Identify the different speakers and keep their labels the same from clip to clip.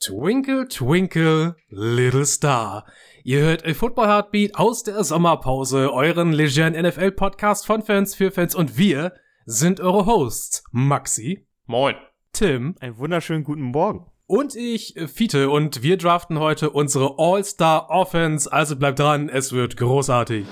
Speaker 1: Twinkle, twinkle, little star. Ihr hört A Football Heartbeat aus der Sommerpause, euren legeren NFL-Podcast von Fans für Fans und wir sind eure Hosts. Maxi.
Speaker 2: Moin.
Speaker 1: Tim.
Speaker 3: Einen wunderschönen guten Morgen.
Speaker 1: Und ich, Fiete, und wir draften heute unsere All-Star Offense, also bleibt dran, es wird großartig.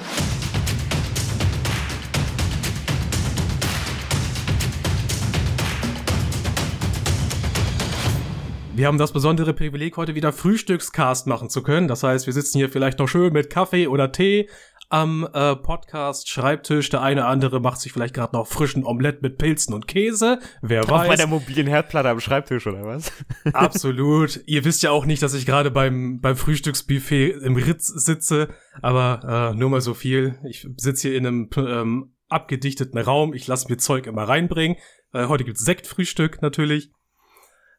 Speaker 1: Wir haben das besondere Privileg, heute wieder Frühstückscast machen zu können. Das heißt, wir sitzen hier vielleicht noch schön mit Kaffee oder Tee am äh, Podcast-Schreibtisch. Der eine andere macht sich vielleicht gerade noch frischen Omelett mit Pilzen und Käse. Wer
Speaker 3: Auch
Speaker 1: weiß.
Speaker 3: bei der mobilen Herdplatte am Schreibtisch oder was?
Speaker 1: Absolut. Ihr wisst ja auch nicht, dass ich gerade beim, beim Frühstücksbuffet im Ritz sitze. Aber äh, nur mal so viel. Ich sitze hier in einem ähm, abgedichteten Raum. Ich lasse mir Zeug immer reinbringen. Äh, heute gibt's Sektfrühstück natürlich.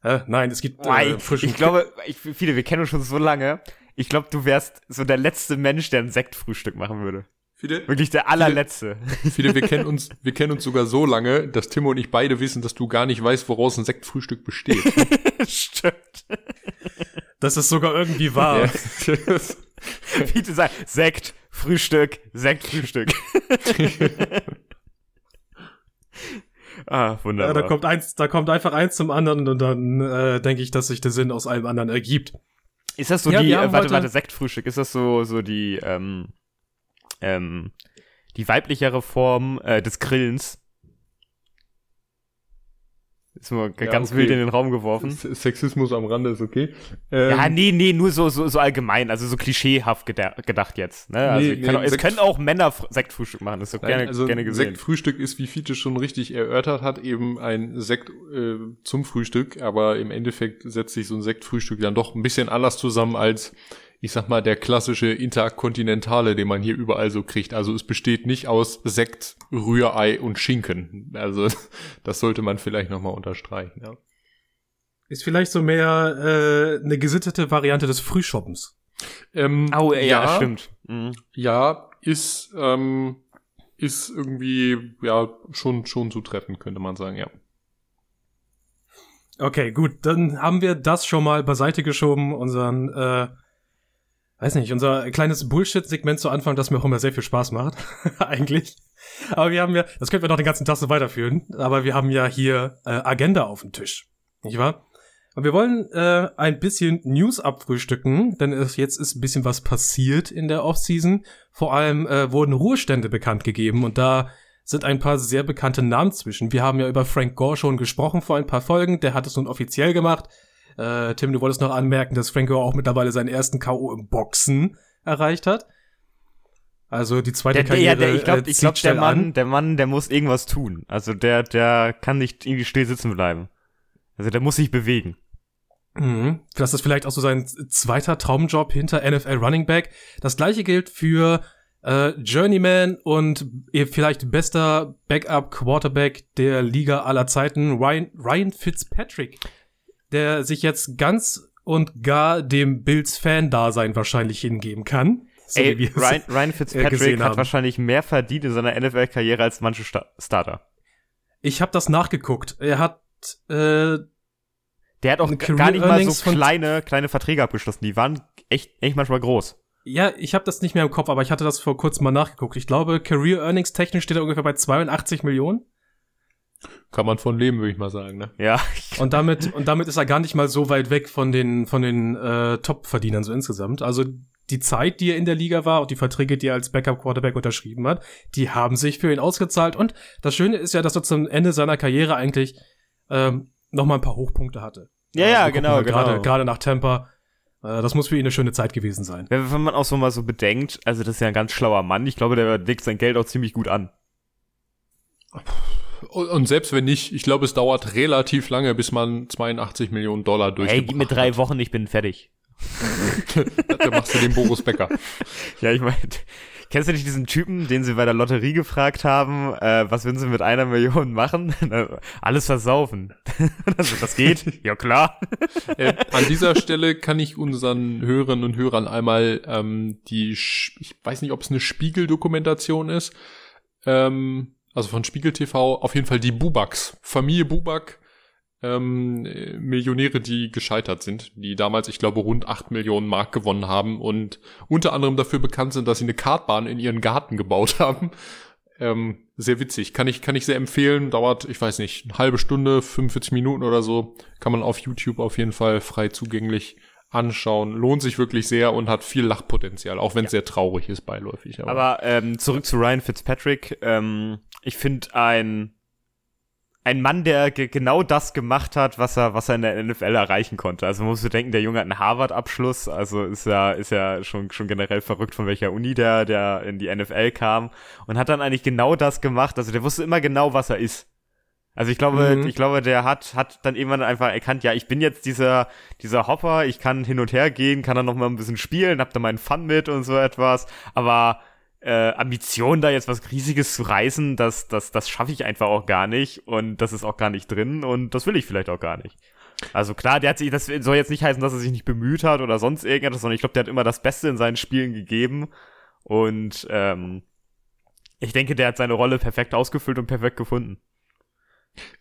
Speaker 1: Äh, nein, es gibt äh, frischen
Speaker 3: ich glaube, ich, viele, wir kennen uns schon so lange. Ich glaube, du wärst so der letzte Mensch, der ein Sektfrühstück machen würde.
Speaker 2: Viele,
Speaker 3: Wirklich der allerletzte.
Speaker 2: viele, wir kennen uns, wir kennen uns sogar so lange, dass Tim und ich beide wissen, dass du gar nicht weißt, woraus ein Sektfrühstück besteht.
Speaker 3: Stimmt.
Speaker 1: Das ist sogar irgendwie wahr.
Speaker 3: Wie du sagst, Sekt, Frühstück, Sekt, Frühstück. Ah,
Speaker 1: Ja,
Speaker 3: wunderbar.
Speaker 1: da kommt eins, da kommt einfach eins zum anderen und dann äh, denke ich, dass sich der Sinn aus allem anderen ergibt.
Speaker 3: Ist das so
Speaker 1: Ja,
Speaker 3: die, äh, warte, warte, Sektfrühstück, ist das so, so die, ähm, ähm, die weiblichere Form äh, des Grillens? Ist g-
Speaker 2: Ja,
Speaker 3: ganz
Speaker 2: okay.
Speaker 3: wild in den Raum geworfen.
Speaker 2: Sexismus am Rande ist okay. Ähm,
Speaker 3: Ja, nee, nee, nur so, so, so allgemein, also so klischeehaft geda gedacht jetzt. Ne? Also
Speaker 2: Nee, nee,
Speaker 3: auch, es können auch Männer Fr- Sektfrühstück machen, das ist
Speaker 2: Nein,
Speaker 3: gerne,
Speaker 2: also
Speaker 3: gerne gesehen.
Speaker 2: Sektfrühstück ist, wie Fiete schon richtig erörtert hat, eben ein Sekt äh, zum Frühstück, aber im Endeffekt setzt sich so ein Sektfrühstück dann doch ein bisschen anders zusammen als, ich sag mal, der klassische Interkontinentale, den man hier überall so kriegt. Also es besteht nicht aus Sekt, Rührei und Schinken. Also das sollte man vielleicht nochmal unterstreichen. Ja.
Speaker 1: Ist vielleicht so mehr äh, eine gesittete Variante des Frühschoppens.
Speaker 2: Ähm,
Speaker 3: Oh, ja, ja, stimmt. Mhm.
Speaker 2: Ja, ist, ähm, ist irgendwie, ja, schon, schon zu treffen, könnte man sagen, ja.
Speaker 1: Okay, gut, dann haben wir das schon mal beiseite geschoben, unseren, äh, weiß nicht, unser kleines Bullshit-Segment zu Anfang, das mir auch immer sehr viel Spaß macht, eigentlich. Aber wir haben ja, das könnten wir noch den ganzen Tag so weiterführen, aber wir haben ja hier äh, Agenda auf dem Tisch, nicht wahr? Und wir wollen äh, ein bisschen News abfrühstücken, denn es, jetzt ist ein bisschen was passiert in der Offseason. Vor allem äh, wurden Ruhestände bekannt gegeben und da sind ein paar sehr bekannte Namen zwischen. Wir haben ja über Frank Gore schon gesprochen vor ein paar Folgen, der hat es nun offiziell gemacht. Äh, Tim, du wolltest noch anmerken, dass Frank Gore auch mittlerweile seinen ersten K.O. im Boxen erreicht hat. Also die zweite
Speaker 3: Der, der,
Speaker 1: Karriere
Speaker 3: der, ich glaube,
Speaker 1: äh,
Speaker 3: ich glaub, der Mann,
Speaker 1: an.
Speaker 3: der Mann, der muss irgendwas tun. Also der, der kann nicht irgendwie still sitzen bleiben. Also der muss sich bewegen.
Speaker 1: Mhm. Das ist vielleicht auch so sein zweiter Traumjob hinter NFL Running Back. Das gleiche gilt für äh, Journeyman und ihr vielleicht bester Backup Quarterback der Liga aller Zeiten, Ryan, Ryan Fitzpatrick, der sich jetzt ganz und gar dem Bills Fan-Dasein wahrscheinlich hingeben kann. So
Speaker 3: Ey, Ryan, Ryan Fitzpatrick
Speaker 1: gesehen
Speaker 3: hat
Speaker 1: haben.
Speaker 3: wahrscheinlich mehr verdient in seiner NFL-Karriere als manche Sta Starter.
Speaker 1: Ich habe das nachgeguckt. Er hat äh,
Speaker 3: Der hat auch gar nicht mal so kleine, kleine Verträge abgeschlossen. Die waren echt, echt manchmal groß.
Speaker 1: Ja, ich habe das nicht mehr im Kopf, aber ich hatte das vor kurzem mal nachgeguckt. Ich glaube, Career Earnings technisch steht er ungefähr bei 82 Millionen.
Speaker 2: Kann man von leben, würde ich mal sagen, ne?
Speaker 3: Ja.
Speaker 1: Und damit, und damit ist er gar nicht mal so weit weg von den, von den äh, Top-Verdienern so insgesamt. Also die Zeit, die er in der Liga war, und die Verträge, die er als Backup-Quarterback unterschrieben hat, die haben sich für ihn ausgezahlt. Und das Schöne ist ja, dass er zum Ende seiner Karriere eigentlich ähm, noch mal ein paar Hochpunkte hatte.
Speaker 3: Ja, ja,
Speaker 1: gucken
Speaker 3: genau,
Speaker 1: Gerade,
Speaker 3: genau.
Speaker 1: gerade nach Tampa. Äh, das muss für ihn eine schöne Zeit gewesen sein.
Speaker 3: Wenn wenn man auch so mal so bedenkt, also das ist ja ein ganz schlauer Mann. Ich glaube, der legt sein Geld auch ziemlich gut an.
Speaker 2: Und, selbst wenn nicht, ich glaube, es dauert relativ lange, bis man 82 Millionen Dollar
Speaker 3: Hey,
Speaker 2: durchgebracht
Speaker 3: gib mir drei Wochen, ich bin fertig.
Speaker 2: hat. Da machst du den Boris Becker.
Speaker 3: Ja, ich meine, kennst du nicht diesen Typen, den sie bei der Lotterie gefragt haben, äh, was würden sie mit einer Million machen? Alles versaufen. also, das geht? ja, klar.
Speaker 2: äh, an dieser Stelle kann ich unseren Hörerinnen und Hörern einmal ähm, die, ich weiß nicht, ob es eine Spiegel-Dokumentation ist, ähm, also von Spiegel TV, auf jeden Fall die Bubaks. Familie Bubak ähm, Millionäre, die gescheitert sind, die damals, ich glaube, rund 8 Millionen Mark gewonnen haben und unter anderem dafür bekannt sind, dass sie eine Kartbahn in ihren Garten gebaut haben. Ähm, sehr witzig. Kann ich, kann ich sehr empfehlen. Dauert, ich weiß nicht, eine halbe Stunde, 45 Minuten oder so. Kann man auf YouTube auf jeden Fall frei zugänglich anschauen. Lohnt sich wirklich sehr und hat viel Lachpotenzial, auch wenn es ja. sehr traurig ist beiläufig.
Speaker 3: Aber, aber ähm, zurück zu Ryan Fitzpatrick. Ähm, ich finde ein ein Mann, der genau das gemacht hat, was er, was er in der NFL erreichen konnte. Also man muss bedenken, der Junge hat einen Harvard-Abschluss, also ist ja, ist ja schon, schon generell verrückt, von welcher Uni der, der in die NFL kam und hat dann eigentlich genau das gemacht. Also der wusste immer genau, was er ist. Also ich glaube, mhm. ich glaube, der hat, hat dann irgendwann einfach erkannt, ja, ich bin jetzt dieser, dieser Hopper, ich kann hin und her gehen, kann dann noch mal ein bisschen spielen, hab da meinen Fun mit und so etwas, aber äh, Ambition, da jetzt was Riesiges zu reißen, das, das, das schaffe ich einfach auch gar nicht und das ist auch gar nicht drin und das will ich vielleicht auch gar nicht. Also klar, der hat sich, das soll jetzt nicht heißen, dass er sich nicht bemüht hat oder sonst irgendetwas, sondern ich glaube, der hat immer das Beste in seinen Spielen gegeben und ähm, ich denke, der hat seine Rolle perfekt ausgefüllt und perfekt gefunden.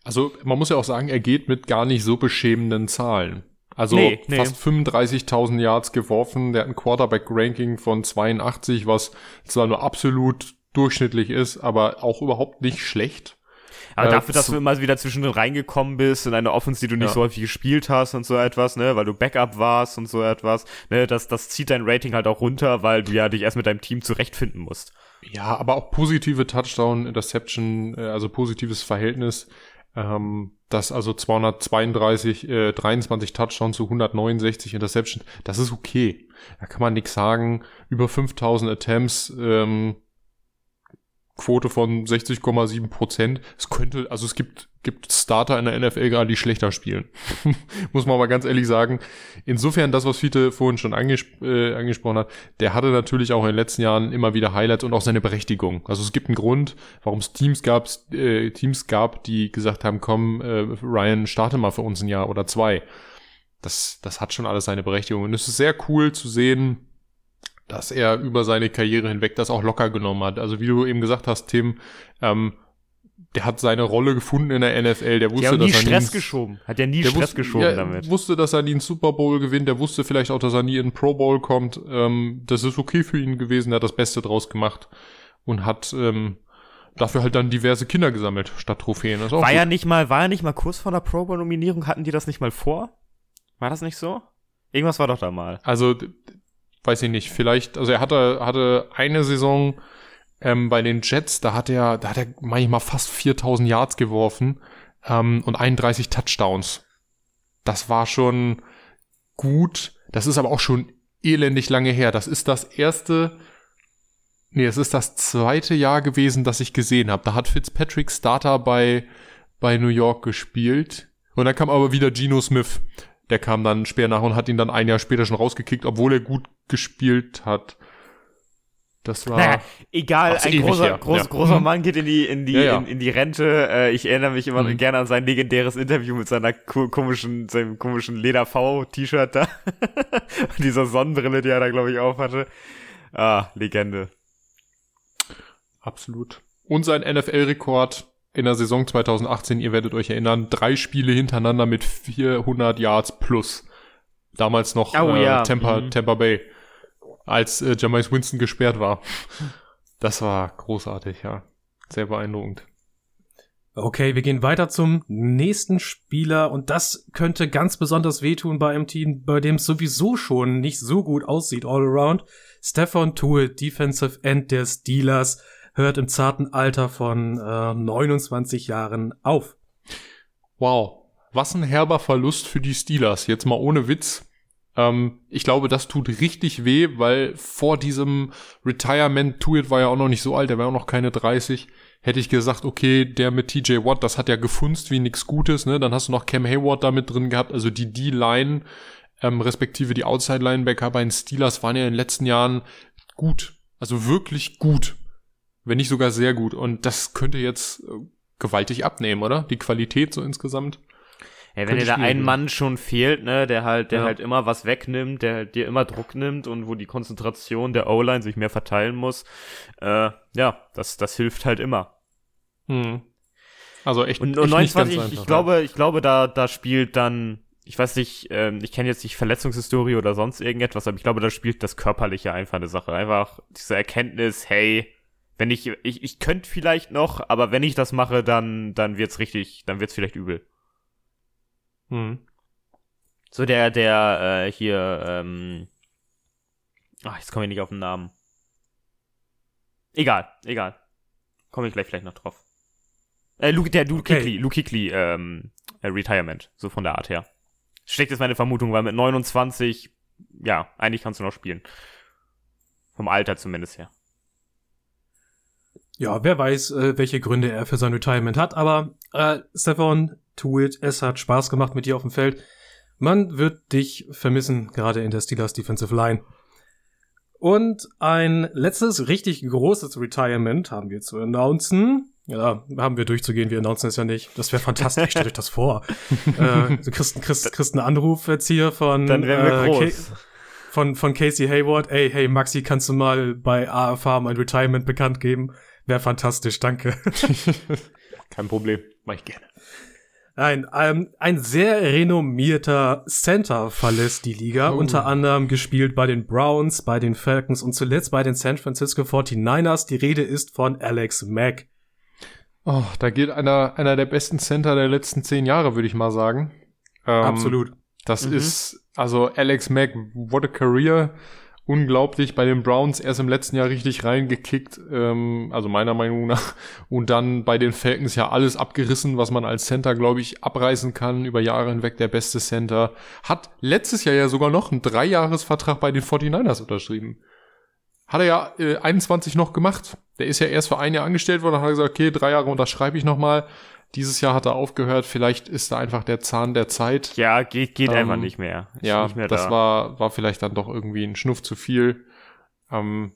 Speaker 2: Also man muss ja auch sagen, er geht mit gar nicht so beschämenden Zahlen. Also nee, nee. fast 35.000 Yards geworfen. Der hat ein Quarterback-Ranking von 82, was zwar nur absolut durchschnittlich ist, aber auch überhaupt nicht schlecht.
Speaker 3: Aber äh, dafür, dass du immer wieder zwischendrin reingekommen bist in eine Offense, die du nicht ja. so häufig gespielt hast und so etwas, ne, weil du Backup warst und so etwas, ne, das, das zieht dein Rating halt auch runter, weil du ja dich erst mit deinem Team zurechtfinden musst.
Speaker 2: Ja, aber auch positive Touchdown, Interception, äh, also positives Verhältnis. Ähm, das also 232, äh, 23 Touchdowns zu 169 Interception, das ist okay. Da kann man nichts sagen. Über 5000 Attempts, ähm, Quote von 60,7 Prozent. Es könnte, also es gibt, gibt Starter in der NFL gerade, die schlechter spielen. Muss man aber ganz ehrlich sagen. Insofern, das, was Fiete vorhin schon angesp äh, angesprochen hat, der hatte natürlich auch in den letzten Jahren immer wieder Highlights und auch seine Berechtigung. Also es gibt einen Grund, warum es Teams gab, äh, Teams gab, die gesagt haben, komm, äh, Ryan, starte mal für uns ein Jahr oder zwei. Das, das hat schon alles seine Berechtigung. Und es ist sehr cool zu sehen, dass er über seine Karriere hinweg das auch locker genommen hat. Also wie du eben gesagt hast, Tim, ähm, der hat seine Rolle gefunden in der NFL. Der wusste, der hat
Speaker 3: nie
Speaker 2: dass
Speaker 3: er Stress nie geschoben. Hat ja nie Stress wusste, geschoben
Speaker 2: ja,
Speaker 3: damit.
Speaker 2: wusste, dass er nie einen Super Bowl gewinnt. Der wusste vielleicht auch, dass er nie in den Pro Bowl kommt. Ähm, das ist okay für ihn gewesen. Er hat das Beste draus gemacht und hat ähm, dafür halt dann diverse Kinder gesammelt statt Trophäen.
Speaker 3: war gut. ja nicht mal, war er nicht mal kurz vor der Pro Bowl Nominierung? Hatten die das nicht mal vor? War das nicht so? Irgendwas war doch da mal.
Speaker 2: Also weiß ich nicht, vielleicht, also er hatte, hatte eine Saison ähm, bei den Jets, da hat er, da hat er manchmal fast 4000 Yards geworfen ähm, und 31 Touchdowns. Das war schon gut. Das ist aber auch schon elendig lange her. Das ist das erste, nee, es ist das zweite Jahr gewesen, das ich gesehen habe. Da hat Fitzpatrick Starter bei, bei New York gespielt. Und dann kam aber wieder Geno Smith. Der kam dann später nach und hat ihn dann ein Jahr später schon rausgekickt, obwohl er gut gespielt hat. Das war. Naja,
Speaker 3: egal, ein großer, groß, ja. großer mhm. Mann geht in die, in die, ja, ja. In, in, die Rente. Äh, ich erinnere mich immer mhm. gerne an sein legendäres Interview mit seiner komischen, seinem komischen Leder-V-T-Shirt da. und dieser Sonnenbrille, die er da, glaube ich, auf hatte. Ah, Legende.
Speaker 2: Absolut. Und sein NFL-Rekord in der Saison 2018, ihr werdet euch erinnern, drei Spiele hintereinander mit 400 Yards plus. Damals noch oh, äh, ja. Tampa, mhm. Tampa Bay, als äh, Jamais Winston gesperrt war. Das war großartig, ja. Sehr beeindruckend.
Speaker 1: Okay, wir gehen weiter zum nächsten Spieler und das könnte ganz besonders wehtun bei einem Team, bei dem es sowieso schon nicht so gut aussieht all around. Stefan Tuel, Defensive End der Steelers hört im zarten Alter von äh, 29 Jahren auf.
Speaker 2: Wow, was ein herber Verlust für die Steelers. Jetzt mal ohne Witz. Ähm, ich glaube, das tut richtig weh, weil vor diesem Retirement, Tuit war ja auch noch nicht so alt, der war auch noch keine 30. Hätte ich gesagt, okay, der mit TJ Watt, das hat ja gefunzt wie nix Gutes, ne? Dann hast du noch Cam Hayward da mit drin gehabt, also die D-Line, ähm, respektive die Outside-Linebacker bei den Steelers waren ja in den letzten Jahren gut. Also wirklich gut wenn nicht sogar sehr gut. Und das könnte jetzt äh, gewaltig abnehmen, oder? Die Qualität so insgesamt.
Speaker 3: Ja, wenn dir da ein Mann schon fehlt, ne, der halt, der ja. halt immer was wegnimmt, der halt dir immer Druck nimmt und wo die Konzentration der O-Line sich mehr verteilen muss, äh, ja, das, das hilft halt immer.
Speaker 2: Hm. Also echt,
Speaker 3: Und,
Speaker 2: echt
Speaker 3: und
Speaker 2: nicht ganz
Speaker 3: 29,
Speaker 2: einfach,
Speaker 3: ich
Speaker 2: ja.
Speaker 3: glaube, ich glaube, da, da spielt dann, ich weiß nicht, ähm, ich kenne jetzt nicht Verletzungshistorie oder sonst irgendetwas, aber ich glaube, da spielt das Körperliche einfach eine Sache. Einfach diese Erkenntnis, hey, wenn ich, ich, ich könnte vielleicht noch, aber wenn ich das mache, dann, dann wird's richtig, dann wird's vielleicht übel.
Speaker 2: Mhm.
Speaker 3: So der, der, äh, hier, ähm, ach, jetzt komme ich nicht auf den Namen. Egal, egal. Komme ich gleich vielleicht noch drauf. Äh, Luke, der Luke
Speaker 1: Okay.
Speaker 3: Kikli, Luke Kikli, ähm, äh, Retirement, so von der Art her. Schlecht ist meine Vermutung, weil mit 29, ja, eigentlich kannst du noch spielen. Vom Alter zumindest her.
Speaker 1: Ja, wer weiß, äh, welche Gründe er für sein Retirement hat, aber äh, Stefan, tu it, es hat Spaß gemacht mit dir auf dem Feld. Man wird dich vermissen, gerade in der Steelers Defensive Line. Und ein letztes richtig großes Retirement haben wir zu announcen. Ja, haben wir durchzugehen, wir announcen es ja nicht. Das wäre fantastisch, stellt euch das vor. äh, du kriegst, kriegst, kriegst einen Anruf jetzt hier von,
Speaker 3: Dann wären wir
Speaker 1: äh, von, von Casey Hayward. Ey, hey Maxi, kannst du mal bei AFA mein Retirement bekannt geben? Wäre fantastisch, danke.
Speaker 2: Kein Problem, mach ich gerne.
Speaker 1: Nein, ähm, ein sehr renommierter Center verlässt die Liga,
Speaker 2: Oh.
Speaker 1: unter anderem gespielt bei den Browns, bei den Falcons und zuletzt bei den San Francisco 49ers. Die Rede ist von Alex Mack.
Speaker 2: Oh, da geht einer, einer der besten Center der letzten zehn Jahre, würde ich mal sagen. Ähm,
Speaker 1: Absolut.
Speaker 2: Das
Speaker 3: Mhm.
Speaker 2: ist, also Alex Mack, what a career. Unglaublich bei den Browns erst im letzten Jahr richtig reingekickt, ähm, also meiner Meinung nach. Und dann bei den Falcons ja alles abgerissen, was man als Center, glaube ich, abreißen kann. Über Jahre hinweg der beste Center. Hat letztes Jahr ja sogar noch einen Dreijahresvertrag bei den 49ers unterschrieben. Hat er ja äh, 21 noch gemacht. Der ist ja erst für ein Jahr angestellt worden, hat er gesagt, okay, drei Jahre unterschreibe ich nochmal. Dieses Jahr hat er aufgehört. Vielleicht ist da einfach der Zahn der Zeit.
Speaker 3: Ja, geht, geht
Speaker 2: Ähm,
Speaker 3: einfach nicht mehr. Ist
Speaker 2: Ja,
Speaker 3: nicht mehr
Speaker 2: das
Speaker 3: da.
Speaker 2: war, war vielleicht dann doch irgendwie ein Schnuff zu viel. Ähm,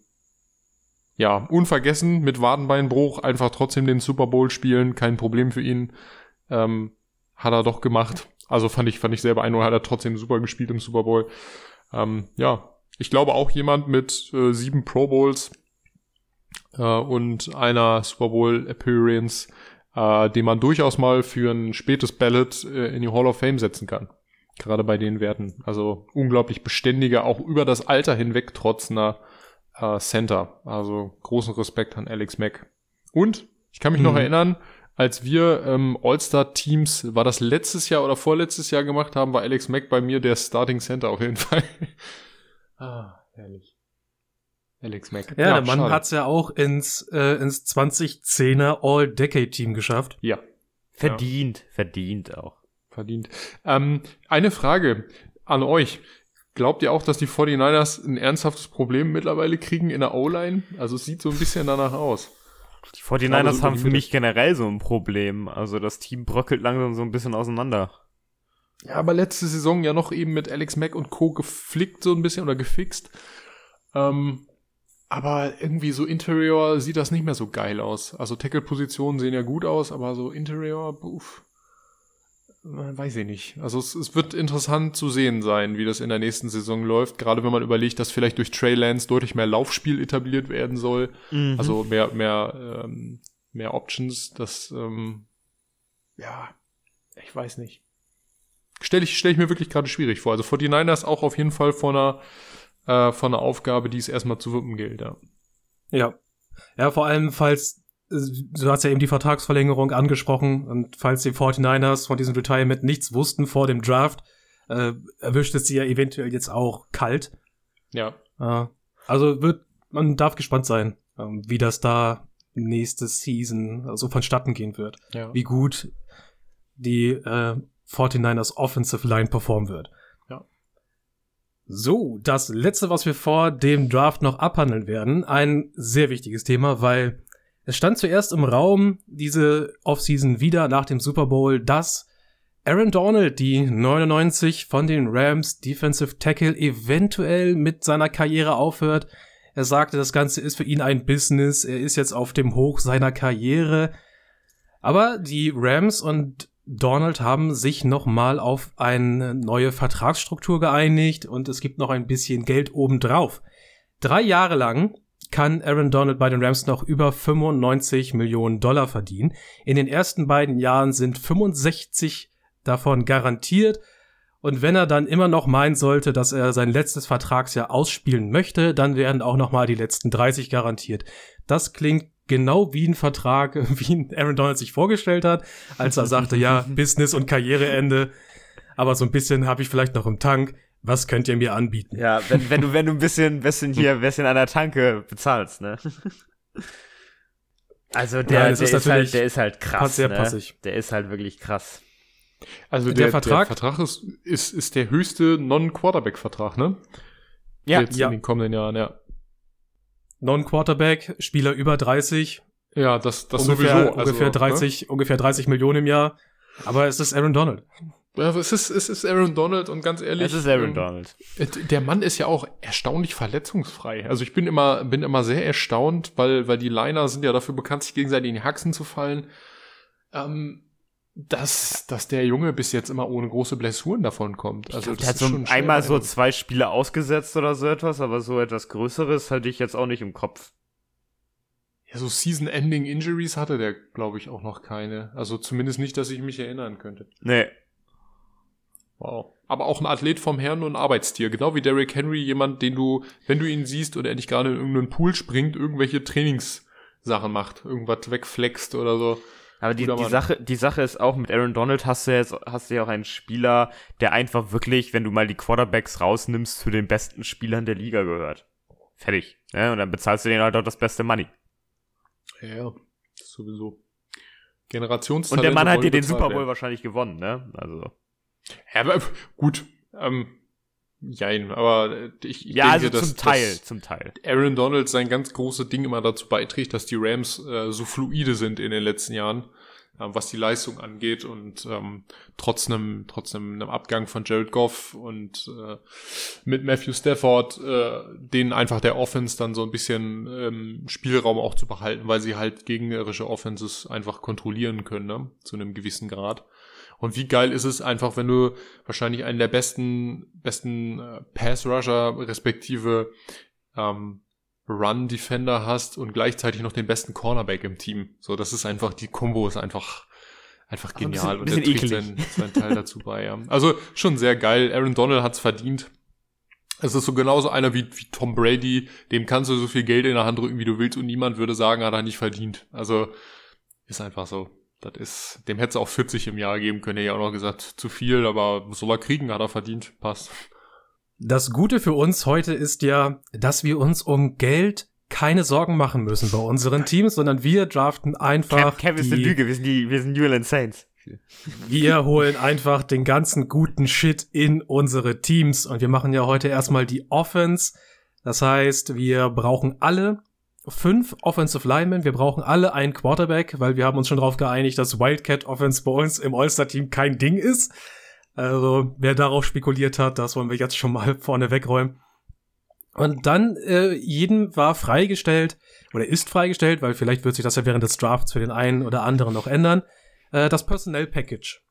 Speaker 2: ja, unvergessen mit Wadenbeinbruch, einfach trotzdem den Super Bowl spielen, kein Problem für ihn. Ähm, hat er doch gemacht. Also fand ich, fand ich sehr beeindruckend, hat er trotzdem super gespielt im Super Bowl. Ähm, ja, ich glaube auch jemand mit äh, sieben Pro Bowls äh, und einer Super Bowl Appearance, äh, den man durchaus mal für ein spätes Ballot äh, in die Hall of Fame setzen kann. Gerade bei den Werten. Also unglaublich beständiger, auch über das Alter hinweg trotzender äh, Center. Also großen Respekt an Alex Mack. Und ich kann mich noch
Speaker 1: Mhm.
Speaker 2: erinnern, als wir ähm, All-Star-Teams, war das letztes Jahr oder vorletztes Jahr gemacht haben, war Alex Mack bei mir der Starting Center auf jeden Fall. ah, herrlich. Alex Mack.
Speaker 1: Ja, der Mann
Speaker 2: schade.
Speaker 1: hat's ja auch ins, äh, ins 2010er All-Decade-Team geschafft.
Speaker 2: Ja,
Speaker 3: Verdient, verdient auch.
Speaker 2: verdient. Ähm, eine Frage an euch. Glaubt ihr auch, dass die 49ers ein ernsthaftes Problem mittlerweile kriegen in der O-Line? Also es sieht so ein bisschen danach aus.
Speaker 3: Die 49ers
Speaker 2: Gerade so
Speaker 3: haben für mich generell so ein Problem. Also das Team bröckelt langsam so ein bisschen auseinander.
Speaker 2: Ja, aber letzte Saison ja noch eben mit Alex Mack und Co. geflickt so ein bisschen oder gefixt. Ähm, aber irgendwie so Interior sieht das nicht mehr so geil aus. Also Tackle-Positionen sehen ja gut aus, aber so Interior, uff, äh, weiß ich nicht. Also es, es wird interessant zu sehen sein, wie das in der nächsten Saison läuft. Gerade wenn man überlegt, dass vielleicht durch Trey Lance deutlich mehr Laufspiel etabliert werden soll.
Speaker 3: Mhm.
Speaker 2: Also mehr, mehr, ähm, mehr Options, das, ähm, ja, ich weiß nicht. Stelle ich, stell ich mir wirklich gerade schwierig vor. Also 49ers auch auf jeden Fall von einer, äh, von einer Aufgabe, die es erstmal zu wuppen gilt, ja.
Speaker 1: Ja. Ja, vor allem, falls, äh, du hast ja eben die Vertragsverlängerung angesprochen und falls die 49ers von diesem Retirement nichts wussten vor dem Draft, äh, erwischt es sie ja eventuell jetzt auch kalt.
Speaker 2: Ja.
Speaker 1: Äh, also wird, man darf gespannt sein, ähm, wie das da nächste Season so vonstatten gehen wird.
Speaker 2: ja.
Speaker 1: Wie gut die äh, 49ers Offensive Line performen wird. So, das letzte, was wir vor dem Draft noch abhandeln werden, ein sehr wichtiges Thema, weil es stand zuerst im Raum diese Offseason wieder nach dem Super Bowl, dass Aaron Donald, die 99 von den Rams Defensive Tackle, eventuell mit seiner Karriere aufhört. Er sagte, das Ganze ist für ihn ein Business. Er ist jetzt auf dem Hoch seiner Karriere. Aber die Rams und Donald haben sich nochmal auf eine neue Vertragsstruktur geeinigt und es gibt noch ein bisschen Geld obendrauf. Drei Jahre lang kann Aaron Donald bei den Rams noch über 95 Millionen Dollar verdienen. In den ersten beiden Jahren sind 65 davon garantiert. Und wenn er dann immer noch meinen sollte, dass er sein letztes Vertragsjahr ausspielen möchte, dann werden auch noch mal die letzten 30 garantiert. Das klingt genau wie ein Vertrag, wie ihn Aaron Donald sich vorgestellt hat, als er sagte, ja, Business und Karriereende. Aber so ein bisschen habe ich vielleicht noch im Tank. Was könnt ihr mir anbieten?
Speaker 3: Ja, wenn, wenn du, wenn du ein bisschen, bisschen hier, ein bisschen an der Tanke bezahlst, ne? Also der, Nein, der, ist, ist halt, der ist halt krass. Sehr ne? passig. Der ist halt wirklich krass.
Speaker 2: Also der, der Vertrag, der Vertrag ist, ist, ist der höchste Non-Quarterback-Vertrag, ne?
Speaker 1: Ja, Jetzt ja. in den kommenden Jahren, ja. Non-Quarterback, Spieler über 30.
Speaker 2: Ja, das, das
Speaker 1: ungefähr,
Speaker 2: sowieso.
Speaker 1: Also, ungefähr 30, ne? ungefähr 30 Millionen im Jahr. Aber es ist Aaron Donald.
Speaker 2: Ja, es ist, es ist Aaron Donald und ganz ehrlich.
Speaker 3: Es ist Aaron ähm, Donald.
Speaker 2: Der Mann ist ja auch erstaunlich verletzungsfrei. Also ich bin immer, bin immer sehr erstaunt, weil, weil die Liner sind ja dafür bekannt, sich gegenseitig in die Haxen zu fallen. Ähm, dass, dass der Junge bis jetzt immer ohne große Blessuren davon kommt. Also
Speaker 3: glaub, der hat so einmal so zwei Spiele ausgesetzt oder so etwas, aber so etwas Größeres hatte ich jetzt auch nicht im Kopf.
Speaker 2: Ja, so Season-Ending-Injuries hatte der, glaube ich, auch noch keine. Also zumindest nicht, dass ich mich erinnern könnte.
Speaker 3: Nee.
Speaker 2: Wow. Aber auch ein Athlet vom Herrn und ein Arbeitstier. Genau wie Derrick Henry, jemand, den du, wenn du ihn siehst und er nicht gerade in irgendeinen Pool springt, irgendwelche Trainingssachen macht, irgendwas wegflext oder so.
Speaker 3: Aber die, die Sache, die Sache ist auch, mit Aaron Donald hast du jetzt, hast du ja auch einen Spieler, der einfach wirklich, wenn du mal die Quarterbacks rausnimmst, zu den besten Spielern der Liga gehört. Fertig. Ne? Und dann bezahlst du denen halt auch das beste Money.
Speaker 2: Ja, sowieso. Generations
Speaker 3: Und der Mann hat dir den Super Bowl werden. wahrscheinlich gewonnen, ne? Also.
Speaker 2: Ja, aber gut. Ähm, Jein, aber ich, ich
Speaker 3: ja, denke, also zum dass, Teil, dass zum Teil.
Speaker 2: Aaron Donald sein ganz großes Ding immer dazu beiträgt, dass die Rams äh, so fluide sind in den letzten Jahren, äh, was die Leistung angeht und ähm, trotz einem trotz einem, einem Abgang von Jared Goff und äh, mit Matthew Stafford äh, denen einfach der Offense dann so ein bisschen ähm, Spielraum auch zu behalten, weil sie halt gegnerische Offenses einfach kontrollieren können, ne? zu einem gewissen Grad. Und wie geil ist es einfach, wenn du wahrscheinlich einen der besten, besten äh, Pass-Rusher respektive ähm, Run-Defender hast und gleichzeitig noch den besten Cornerback im Team. So, das ist einfach, die Combo ist einfach, einfach genial.
Speaker 3: Ein bisschen, und der trägt
Speaker 2: seinen, seinen Teil dazu bei, ja. Also schon sehr geil. Aaron Donald hat's verdient. Es ist so genauso einer wie, wie Tom Brady, dem kannst du so viel Geld in der Hand drücken, wie du willst, und niemand würde sagen, hat er nicht verdient. Also ist einfach so. Das ist, dem hätte es auch 40 im Jahr geben können. Ja auch noch gesagt, zu viel, aber soll er kriegen, hat er verdient. Passt.
Speaker 1: Das Gute für uns heute ist ja, dass wir uns um Geld keine Sorgen machen müssen bei unseren Teams, sondern wir draften einfach.
Speaker 3: Kev, Kev ist eine Lüge, wir sind die, wir sind New Orleans Saints.
Speaker 1: Wir holen einfach den ganzen guten Shit in unsere Teams und wir machen ja heute erstmal die Offense. Das heißt, wir brauchen alle fünf Offensive Linemen. Wir brauchen alle einen Quarterback, weil wir haben uns schon darauf geeinigt, dass Wildcat Offense bei uns im All-Star-Team kein Ding ist. Also, wer darauf spekuliert hat, das wollen wir jetzt schon mal vorne wegräumen. Und dann, äh, jedem war freigestellt, oder ist freigestellt, weil vielleicht wird sich das ja während des Drafts für den einen oder anderen noch ändern, äh, das Personnel Package.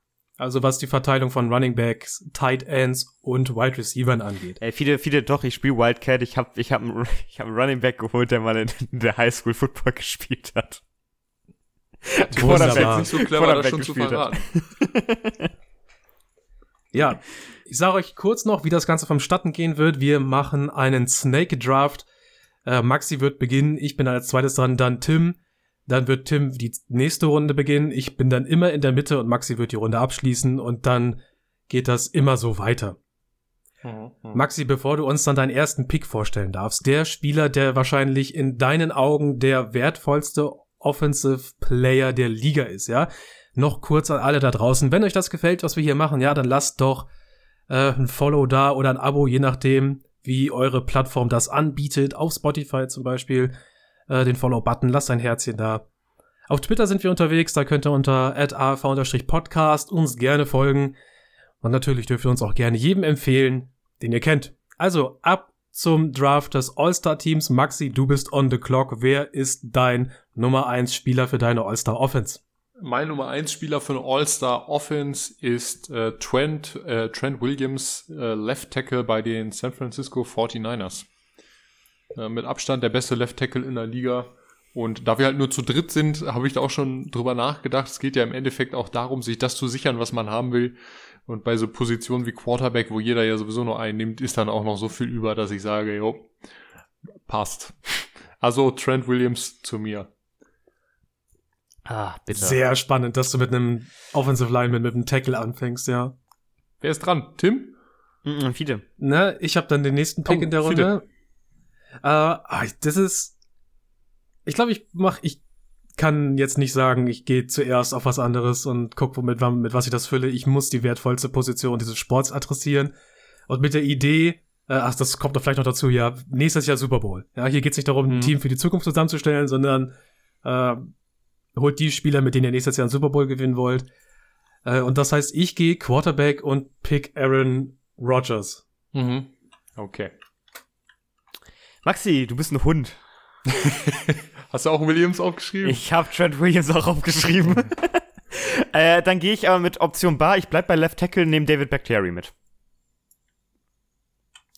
Speaker 1: Also was die Verteilung von Running Backs, Tight Ends und Wide Receivers angeht.
Speaker 3: Ey, viele, viele doch, ich spiele Wildcat, ich habe ich hab, ich hab einen Running Back geholt, der mal in, der Highschool Football gespielt hat.
Speaker 2: Wunderbar. nicht so clever, das schon zu verraten.
Speaker 1: ja, ich sage euch kurz noch, wie das Ganze vonstatten gehen wird. Wir machen einen Snake Draft. Äh, Maxi wird beginnen, ich bin als zweites dran, dann Tim. Dann wird Tim die nächste Runde beginnen. Ich bin dann immer in der Mitte und Maxi wird die Runde abschließen und dann geht das immer so weiter. Mhm. Maxi, bevor du uns dann deinen ersten Pick vorstellen darfst, der Spieler, der wahrscheinlich in deinen Augen der wertvollste Offensive Player der Liga ist, ja? Noch kurz an alle da draußen. Wenn euch das gefällt, was wir hier machen, ja, dann lasst doch äh, ein Follow da oder ein Abo, je nachdem, wie eure Plattform das anbietet. Auf Spotify zum Beispiel äh, den Follow-Button, lasst ein Herzchen da. Auf Twitter sind wir unterwegs, da könnt ihr unter @av_podcast uns gerne folgen. Und natürlich dürft ihr uns auch gerne jedem empfehlen, den ihr kennt. Also ab zum Draft des All-Star-Teams. Maxi, du bist on the clock. Wer ist dein Nummer 1 Spieler für deine All-Star-Offense?
Speaker 2: Mein Nummer 1 Spieler für eine All-Star-Offense ist äh, Trent, äh, Trent Williams, äh, Left Tackle bei den San Francisco 49ers. Äh, mit Abstand der beste Left Tackle in der Liga. Und da wir halt nur zu dritt sind, habe ich da auch schon drüber nachgedacht. Es geht ja im Endeffekt auch darum, sich das zu sichern, was man haben will. Und bei so Positionen wie Quarterback, wo jeder ja sowieso nur einnimmt, ist dann auch noch so viel über, dass ich sage, jo, passt. Also Trent Williams zu mir.
Speaker 3: Ah, bitte.
Speaker 1: Sehr spannend, dass du mit einem Offensive Lineman mit einem Tackle anfängst, ja.
Speaker 2: Wer ist dran? Tim?
Speaker 3: Mhm, Fiete.
Speaker 1: Ne, ich habe dann den nächsten Pick
Speaker 2: Oh,
Speaker 1: in der Runde. Äh, ah, das ist. Ich glaube, ich mach, ich kann jetzt nicht sagen, ich gehe zuerst auf was anderes und guck, womit mit was ich das fülle. Ich muss die wertvollste Position dieses Sports adressieren. Und mit der Idee, äh, ach, das kommt doch vielleicht noch dazu, ja, nächstes Jahr Super Bowl. Ja, hier geht es nicht darum, ein
Speaker 2: Mhm.
Speaker 1: Team für die Zukunft zusammenzustellen, sondern äh, holt die Spieler, mit denen ihr nächstes Jahr einen Super Bowl gewinnen wollt. Äh, und das heißt, ich gehe Quarterback und pick Aaron Rodgers.
Speaker 2: Mhm. Okay.
Speaker 3: Maxi, du bist ein Hund.
Speaker 2: Hast du auch Williams aufgeschrieben?
Speaker 3: Ich habe Trent Williams auch aufgeschrieben. äh, dann gehe ich aber mit Option Bar. Ich bleib bei Left Tackle, nehme David Bakhtiari mit.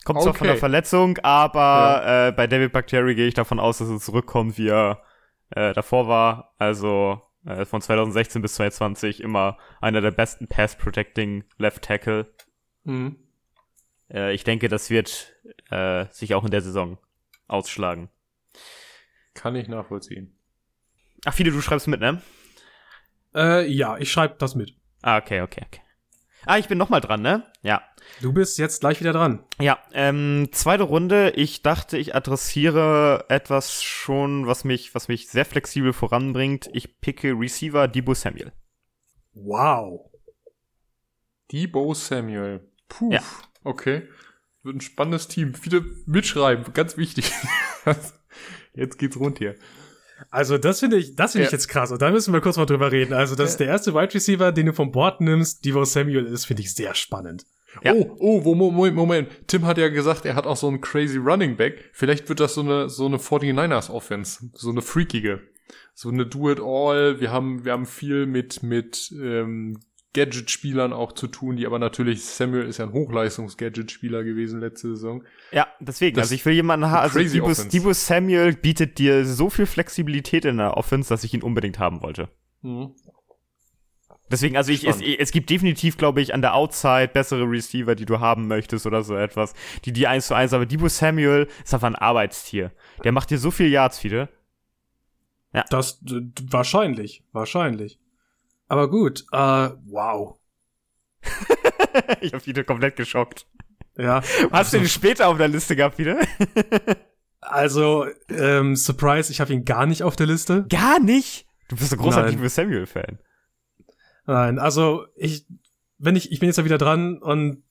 Speaker 3: Kommt zwar von
Speaker 2: Okay.
Speaker 3: der Verletzung, aber äh, bei David Bakhtiari gehe ich davon aus, dass er zurückkommt, wie er äh, davor war. Also äh, von 2016 bis 2020 immer einer der besten Pass-Protecting Left Tackle.
Speaker 2: Mhm.
Speaker 3: Äh, ich denke, das wird äh, sich auch in der Saison ausschlagen.
Speaker 2: Kann ich nachvollziehen.
Speaker 3: Ach, viele, du schreibst mit, ne?
Speaker 1: Äh, ja, ich schreibe das mit.
Speaker 3: Ah, okay, okay, okay. Ah, ich bin noch mal dran, ne? Ja.
Speaker 1: Du bist jetzt gleich wieder dran.
Speaker 3: Ja, ähm, zweite Runde. Ich dachte, ich adressiere etwas schon, was mich, was mich sehr flexibel voranbringt. Ich picke Receiver Debo Samuel.
Speaker 1: Wow.
Speaker 2: Debo Samuel. Puh.
Speaker 3: Ja.
Speaker 2: Okay. Wird ein spannendes Team. Viele mitschreiben, ganz wichtig. Jetzt geht's rund hier.
Speaker 1: Also das finde ich, das finde ich
Speaker 2: Ja.
Speaker 1: jetzt krass. Und da müssen wir kurz mal drüber reden. Also das ist der erste Wide Receiver, den du vom Board nimmst, Devo Samuel ist, finde ich sehr spannend.
Speaker 3: Ja.
Speaker 2: Oh, oh, wo, Moment, Moment. Tim hat ja gesagt, er hat auch so einen crazy Running Back. Vielleicht wird das so eine, so eine 49ers Offense. So eine freakige. So eine Do-it-all. Wir haben, wir haben viel mit, mit, ähm, Gadget-Spielern auch zu tun, die aber natürlich, Samuel ist ja ein Hochleistungs-Gadget-Spieler gewesen letzte Saison.
Speaker 3: Ja, deswegen.
Speaker 2: Das
Speaker 3: also ich will jemanden haben. Also
Speaker 2: crazy
Speaker 3: Debo, Samuel bietet dir so viel Flexibilität in der Offense, dass ich ihn unbedingt haben wollte.
Speaker 2: Mhm.
Speaker 3: Deswegen, also ich, es, es gibt definitiv, glaube ich, an der Outside bessere Receiver, die du haben möchtest oder so etwas, die die eins zu eins, aber Debo Samuel ist einfach ein Arbeitstier. Der macht dir so viel Yards, viele.
Speaker 1: Das d- d- wahrscheinlich, wahrscheinlich. Aber gut, äh, wow.
Speaker 3: ich hab wieder komplett geschockt.
Speaker 1: Ja.
Speaker 3: Hast du den später auf der Liste gehabt wieder?
Speaker 1: Also, ähm, Surprise, ich habe ihn gar nicht auf der Liste.
Speaker 3: Gar nicht. Du bist ein großer
Speaker 1: Nein.
Speaker 3: Samuel-Fan.
Speaker 1: Nein, also ich, wenn ich, ich bin jetzt ja wieder dran und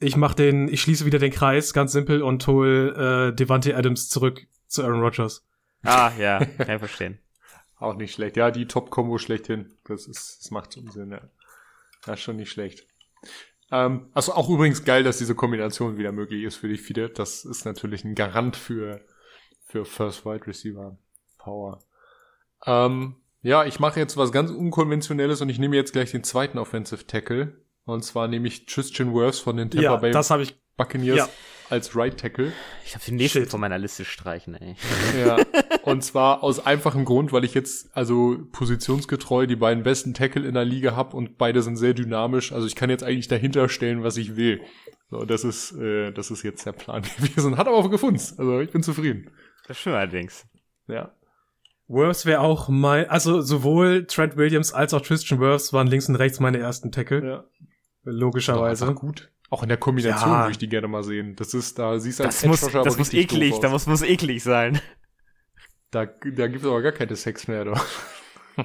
Speaker 1: ich mach den, ich schließe wieder den Kreis, ganz simpel und hol äh, Devante Adams zurück zu Aaron Rodgers.
Speaker 3: Ah, ja, kann ich verstehen.
Speaker 2: Auch nicht schlecht. Ja, die Top-Kombo schlechthin. Das ist, das macht schon Sinn, ja. Das ist schon nicht schlecht. Ähm, also auch übrigens geil, dass diese Kombination wieder möglich ist für die Fide. Das ist natürlich ein Garant für, für First Wide Receiver Power. Ähm, ja, ich mache jetzt was ganz Unkonventionelles und ich nehme jetzt gleich den zweiten Offensive Tackle. Und zwar nehme ich Tristan Wirfs von den Tampa
Speaker 1: Ja,
Speaker 2: Bay
Speaker 1: das habe ich.
Speaker 2: Buccaneers
Speaker 1: ja.
Speaker 2: als Right Tackle.
Speaker 3: Ich hab den nächsten
Speaker 1: Shit.
Speaker 3: von meiner Liste streichen, ey.
Speaker 2: Ja, und zwar aus einfachem Grund, weil ich jetzt also positionsgetreu die beiden besten Tackle in der Liga habe und beide sind sehr dynamisch. Also ich kann jetzt eigentlich dahinter stellen, was ich will. So, das ist, äh, das ist jetzt der Plan gewesen. Hat aber auch gefunden. Also ich bin zufrieden.
Speaker 3: Das stimmt allerdings.
Speaker 2: Ja.
Speaker 1: Wirfs wäre auch mein, also sowohl Trent Williams als auch Tristan Wirfs waren links und rechts meine ersten Tackle,
Speaker 2: ja.
Speaker 1: logischerweise.
Speaker 2: Einfach gut. Auch in der Kombination
Speaker 1: Ja.
Speaker 2: würde ich die gerne mal sehen. Das ist, da siehst du als
Speaker 3: Das muss, das muss eklig, da muss, muss eklig sein.
Speaker 2: Da, da gibt es aber gar keine Sex mehr. Du.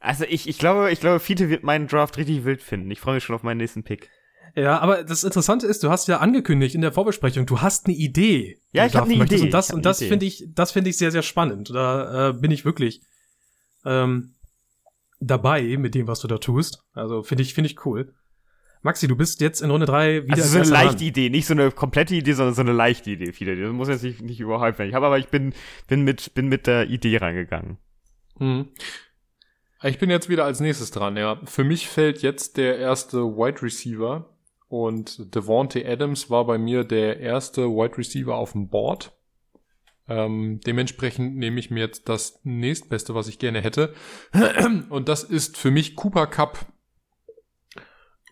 Speaker 3: Also ich, ich glaube, ich glaube, Fiete wird meinen Draft richtig wild finden. Ich freue mich schon auf meinen nächsten Pick.
Speaker 1: Ja, aber das Interessante ist, du hast ja angekündigt in der Vorbesprechung, du hast eine Idee.
Speaker 3: Ja, ich
Speaker 1: du
Speaker 3: hab
Speaker 1: draft
Speaker 3: eine
Speaker 1: möchtest.
Speaker 3: Idee.
Speaker 1: Und das, und das finde ich, das finde ich sehr, sehr spannend. Da äh, bin ich wirklich ähm, dabei mit dem, was du da tust. Also finde ich, finde ich cool. Maxi, du bist jetzt in Runde drei wieder
Speaker 3: Also
Speaker 1: als
Speaker 3: so eine leichte
Speaker 1: dran.
Speaker 3: Idee, nicht so eine komplette Idee, sondern so eine leichte Idee, Fiete. Das muss jetzt nicht, nicht überhyped werden. Ich habe aber, ich bin, bin mit, bin mit der Idee reingegangen.
Speaker 2: Mhm. Ich bin jetzt wieder als nächstes dran, ja. Für mich fällt jetzt der erste Wide Receiver und Devontae Adams war bei mir der erste Wide Receiver auf dem Board. Ähm, dementsprechend nehme ich mir jetzt das nächstbeste, was ich gerne hätte. Und das ist für mich Cooper Cup.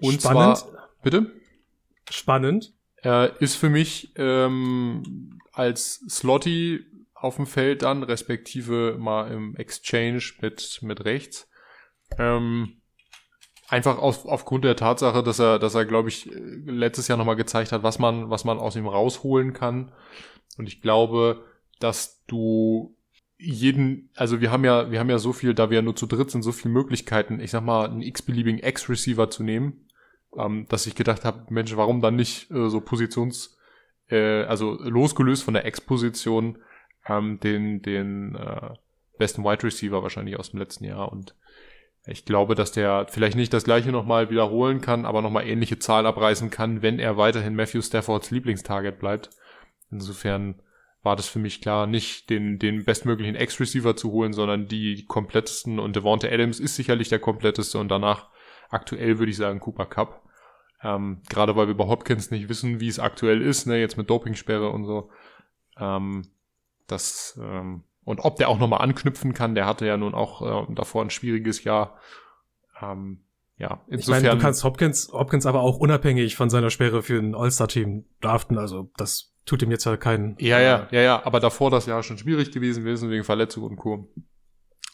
Speaker 2: Und
Speaker 1: Spannend.
Speaker 2: zwar, bitte?
Speaker 1: Spannend.
Speaker 2: Er ist für mich ähm, als Slotty auf dem Feld dann, respektive mal im Exchange mit, mit rechts. Ähm, einfach auf, aufgrund der Tatsache, dass er, dass er, glaube ich, letztes Jahr nochmal gezeigt hat, was man, was man aus ihm rausholen kann. Und ich glaube, dass du jeden, also wir haben ja, wir haben ja so viel, da wir ja nur zu dritt sind, so viele Möglichkeiten, ich sag mal, einen x-beliebigen X-Receiver zu nehmen, ähm, dass ich gedacht habe, Mensch, warum dann nicht äh, so Positions, äh, also losgelöst von der X-Position, ähm, den, den äh, besten Wide Receiver wahrscheinlich aus dem letzten Jahr. Und ich glaube, dass der vielleicht nicht das gleiche nochmal wiederholen kann, aber nochmal ähnliche Zahl abreißen kann, wenn er weiterhin Matthew Staffords Lieblingstarget bleibt. Insofern war das für mich klar, nicht den, den bestmöglichen Ex-Receiver zu holen, sondern die komplettesten. Und Devonta Adams ist sicherlich der kompletteste. Und danach aktuell würde ich sagen Cooper Cup. Ähm, Gerade weil wir bei Hopkins nicht wissen, wie es aktuell ist, ne, jetzt mit Dopingsperre und so. Ähm, das, ähm, und ob der auch nochmal anknüpfen kann, der hatte ja nun auch äh, davor ein schwieriges Jahr. Ähm, ja,
Speaker 1: insofern. Ich meine, du kannst Hopkins, Hopkins aber auch unabhängig von seiner Sperre für ein All-Star-Team draften. Also das tut ihm jetzt ja keinen.
Speaker 2: Ja, ja, ja, ja. Aber davor das Jahr schon schwierig gewesen gewesen wegen Verletzung und Co.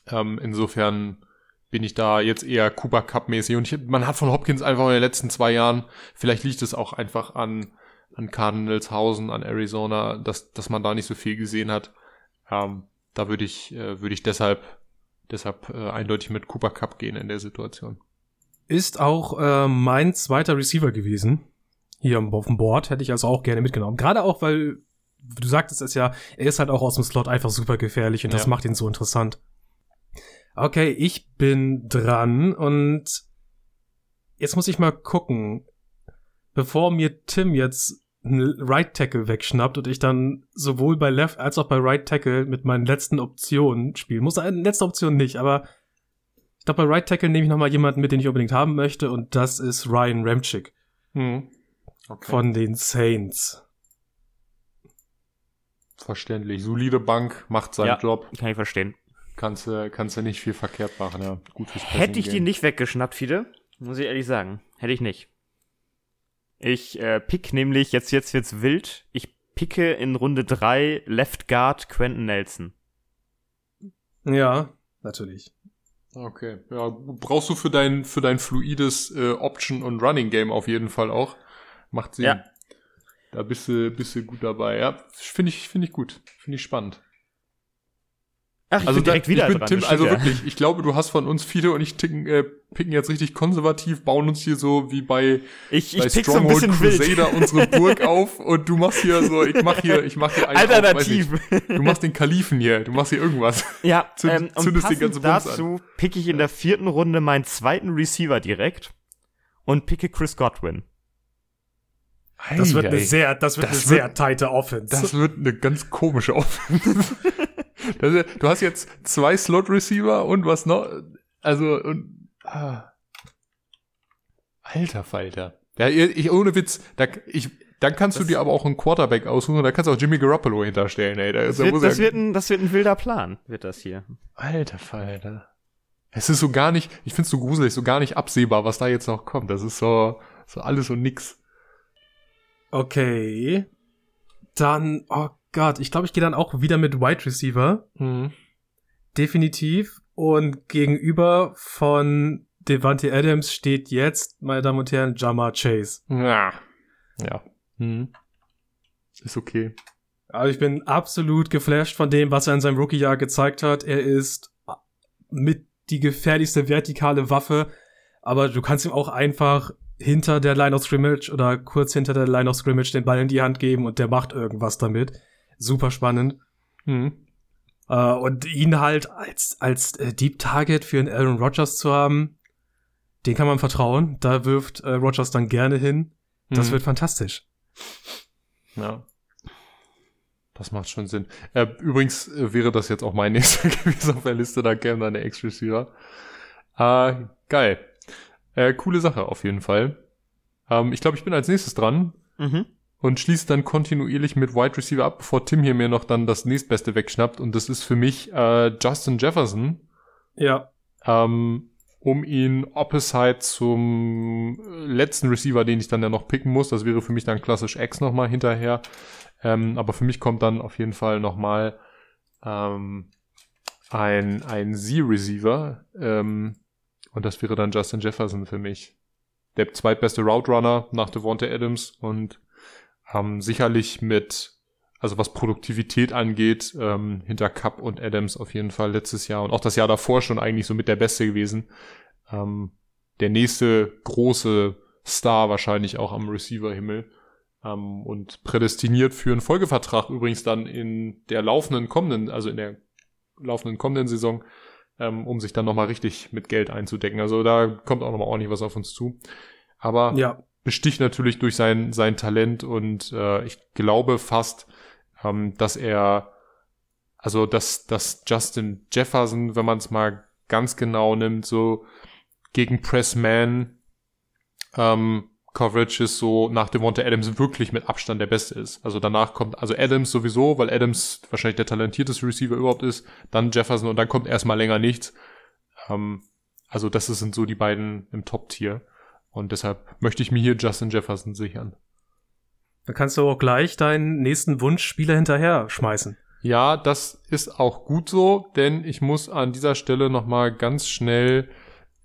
Speaker 2: Ähm, insofern bin ich da jetzt eher Cooper Cup mäßig und ich, man hat von Hopkins einfach in den letzten zwei Jahren, vielleicht liegt es auch einfach an an Cardinalshausen, an Arizona, dass dass man da nicht so viel gesehen hat. Ähm, da würde ich, äh, würde ich deshalb, deshalb äh, eindeutig mit Cooper Cup gehen in der Situation.
Speaker 1: Ist auch äh, mein zweiter Receiver gewesen. Hier auf dem Board hätte ich also auch gerne mitgenommen. Gerade auch, weil du sagtest es ja, er ist halt auch aus dem Slot einfach super gefährlich und das macht ihn so interessant. Okay, ich bin dran und jetzt muss ich mal gucken, bevor mir Tim jetzt einen Right Tackle wegschnappt und ich dann sowohl bei Left als auch bei Right Tackle mit meinen letzten Optionen spielen muss. Eine letzte Option nicht, aber ich glaube, bei Right Tackle nehme ich nochmal jemanden mit, den ich unbedingt haben möchte und das ist Ryan Ramchick. Hm. Okay. Von den Saints.
Speaker 2: Verständlich. Solide Bank, macht seinen ja, Job.
Speaker 3: Kann ich verstehen.
Speaker 2: Kannst du kannst du nicht viel verkehrt machen, ja.
Speaker 3: Gut fürs Hätte ich die nicht weggeschnappt, Fide, muss ich ehrlich sagen. Hätte ich nicht. Ich äh, pick nämlich, jetzt, jetzt wird's wild, ich picke in Runde 3 Left Guard Quentin Nelson.
Speaker 1: Ja, natürlich.
Speaker 2: Okay, ja, brauchst du für dein, für dein fluides äh, Option- und Running-Game auf jeden Fall auch. Macht Sinn. Ja. Da bist du, bist du gut dabei. Ja, finde ich, finde ich gut. Finde ich spannend.
Speaker 3: Ach, ich also bin direkt da, wieder
Speaker 2: ich bin
Speaker 3: dran.
Speaker 2: Tim, also wirklich, ich glaube, du hast von uns viele und ich ticken, äh, picken jetzt richtig konservativ, bauen uns hier so wie bei,
Speaker 3: ich,
Speaker 2: bei
Speaker 3: ich Stronghold so
Speaker 2: Crusader wild. unsere Burg auf und du machst hier so, ich mach hier, ich mach hier
Speaker 3: einen Alternativ.
Speaker 2: Auf, ich, du machst den Kalifen hier, du machst hier irgendwas.
Speaker 3: Ja, Zünd, ähm, und zündest den ganzen dazu pick ich in der vierten Runde meinen zweiten Receiver direkt und picke Chris Godwin.
Speaker 1: Das wird eine sehr, das wird das eine wird, sehr tighte Offense.
Speaker 2: Das wird eine ganz komische Offense. das, du hast jetzt zwei Slot Receiver und was noch? Also und ah. Alter Falter. Ja, ich, ohne Witz, da, ich, dann kannst das du dir aber auch einen Quarterback aussuchen, da kannst du auch Jimmy Garoppolo hinterstellen, ey.
Speaker 3: Da, das, da wird, das, wird ein, das wird ein wilder Plan, wird das hier.
Speaker 2: Alter Falter. Es ist so gar nicht, ich find's so gruselig, so gar nicht absehbar, was da jetzt noch kommt. Das ist so, so alles und nix.
Speaker 1: Okay. Dann, oh Gott, ich glaube, ich gehe dann auch wieder mit Wide Receiver. Mhm. Definitiv. Und gegenüber von Devante Adams steht jetzt, meine Damen und Herren, Jamar Chase.
Speaker 2: Ja. Ja. Mhm. Ist okay.
Speaker 1: Also ich bin absolut geflasht von dem, was er in seinem Rookie-Jahr gezeigt hat. Er ist mit die gefährlichste vertikale Waffe, aber du kannst ihm auch einfach hinter der Line of Scrimmage oder kurz hinter der Line of Scrimmage den Ball in die Hand geben und der macht irgendwas damit. Super spannend. Mhm. Uh, und ihn halt als, als äh, Deep Target für einen Aaron Rodgers zu haben, den kann man vertrauen. Da wirft äh, Rodgers dann gerne hin. Das mhm. wird fantastisch.
Speaker 2: Ja. Das macht schon Sinn. Äh, übrigens äh, wäre das jetzt auch mein nächster gewesen auf der Liste, da käme dann der Ex-Receiver. Äh, geil. Äh, coole Sache auf jeden Fall. Ähm, ich glaube, ich bin als nächstes dran. Mhm. Und schließe dann kontinuierlich mit Wide Receiver ab, bevor Tim hier mir noch dann das nächstbeste wegschnappt. Und das ist für mich äh, Justin Jefferson.
Speaker 1: Ja.
Speaker 2: Ähm, um ihn opposite zum letzten Receiver, den ich dann ja noch picken muss. Das wäre für mich dann klassisch X nochmal hinterher. Ähm, aber für mich kommt dann auf jeden Fall nochmal ähm, ein, ein Z-Receiver. Ähm, und das wäre dann Justin Jefferson für mich. Der zweitbeste Route Runner nach Devonta Adams und ähm, sicherlich mit, also was Produktivität angeht, ähm, hinter Cup und Adams auf jeden Fall letztes Jahr und auch das Jahr davor schon eigentlich so mit der Beste gewesen. Ähm, der nächste große Star wahrscheinlich auch am Receiver-Himmel ähm, und prädestiniert für einen Folgevertrag übrigens dann in der laufenden kommenden, also in der laufenden kommenden Saison, ähm, um sich dann nochmal richtig mit Geld einzudecken. Also da kommt auch nochmal ordentlich was auf uns zu. Aber
Speaker 1: Ja.
Speaker 2: Besticht natürlich durch sein, sein Talent und äh, ich glaube fast, ähm, dass er, also dass, dass Justin Jefferson, wenn man es mal ganz genau nimmt, so gegen Pressman ähm, Coverages so nach Devonta Adams wirklich mit Abstand der Beste ist. Also danach kommt, also Adams sowieso, weil Adams wahrscheinlich der talentierteste Receiver überhaupt ist, dann Jefferson und dann kommt erstmal länger nichts. Ähm, also das sind so die beiden im Top-Tier. Und deshalb möchte ich mir hier Justin Jefferson sichern.
Speaker 1: Dann kannst du auch gleich deinen nächsten Wunschspieler hinterher schmeißen.
Speaker 2: Ja, das ist auch gut so, denn ich muss an dieser Stelle nochmal ganz schnell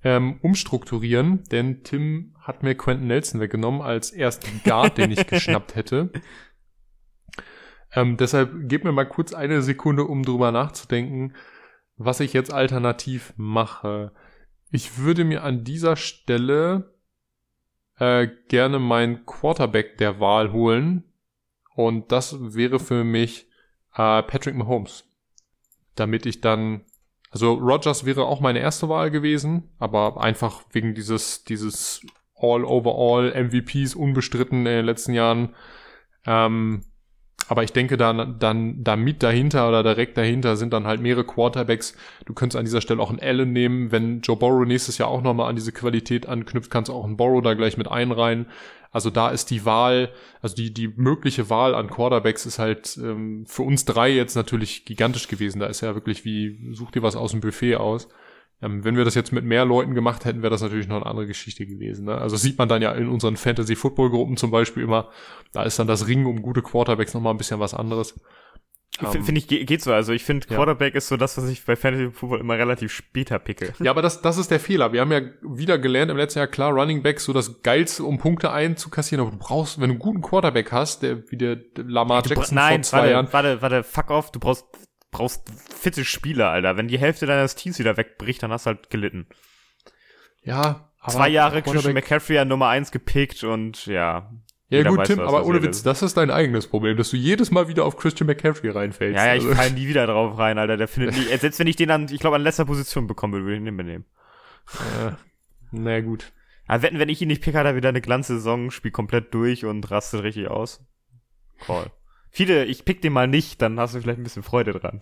Speaker 2: ähm, umstrukturieren, denn Tim hat mir Quentin Nelson weggenommen als ersten Guard, den ich geschnappt hätte. Ähm, deshalb gebt mir mal kurz eine Sekunde, um drüber nachzudenken, was ich jetzt alternativ mache. Ich würde mir an dieser Stelle äh, gerne meinen Quarterback der Wahl holen. Und das wäre für mich äh, Patrick Mahomes. Damit ich dann, also Rogers wäre auch meine erste Wahl gewesen, aber einfach wegen dieses, dieses All-Overall MVPs unbestritten in den letzten Jahren. Ähm, aber ich denke, dann, dann, da mit dahinter oder direkt dahinter sind dann halt mehrere Quarterbacks. Du könntest an dieser Stelle auch einen Allen nehmen. Wenn Joe Burrow nächstes Jahr auch nochmal an diese Qualität anknüpft, kannst du auch einen Burrow da gleich mit einreihen. Also da ist die Wahl, also die, die mögliche Wahl an Quarterbacks ist halt ähm, für uns drei jetzt natürlich gigantisch gewesen. Da ist ja wirklich wie, such dir was aus dem Buffet aus. Ähm, wenn wir das jetzt mit mehr Leuten gemacht hätten, wäre das natürlich noch eine andere Geschichte gewesen. Ne? Also sieht man dann ja in unseren Fantasy-Football-Gruppen zum Beispiel immer, da ist dann das Ringen um gute Quarterbacks nochmal ein bisschen was anderes.
Speaker 3: F-
Speaker 2: Ähm,
Speaker 3: Finde ich, ge- geht so. Also ich finde,
Speaker 2: Ja.
Speaker 3: Quarterback ist so das, was ich bei Fantasy Football immer relativ später picke.
Speaker 2: Ja, aber das, das ist der Fehler. Wir haben ja wieder gelernt im letzten Jahr, klar, Running Backs so das Geilste, um Punkte einzukassieren, aber du brauchst, wenn du einen guten Quarterback hast, der wie der Lamar
Speaker 3: Du
Speaker 2: Jackson
Speaker 3: Nein,
Speaker 2: vor zwei
Speaker 3: warte,
Speaker 2: Jahren.
Speaker 3: warte, warte, fuck off, du brauchst, brauchst fitte Spieler, Alter. Wenn die Hälfte deines Teams wieder wegbricht, dann hast du halt gelitten.
Speaker 2: Ja,
Speaker 3: Zwei Jahre Christian McCaffrey an Nummer eins gepickt und ja.
Speaker 2: Ja gut,
Speaker 3: weiß,
Speaker 2: Tim,
Speaker 3: was
Speaker 2: aber ohne Witz,
Speaker 3: ist.
Speaker 2: das ist dein eigenes Problem, dass du jedes Mal wieder auf Christian McCaffrey reinfällst.
Speaker 3: Ja, ja, ich
Speaker 2: Also-
Speaker 3: fall nie wieder drauf rein, Alter. Der findet nie, äh, selbst wenn ich den dann, ich glaube, an letzter Position bekommen würde, würde ich ihn nicht mitnehmen.
Speaker 2: äh, na gut.
Speaker 3: Aber wetten, wenn ich ihn nicht pick, hat er wieder eine Glanzsaison, spielt komplett durch und rastet richtig aus. Call. Viele, ich pick den mal nicht, dann hast du vielleicht ein bisschen Freude dran.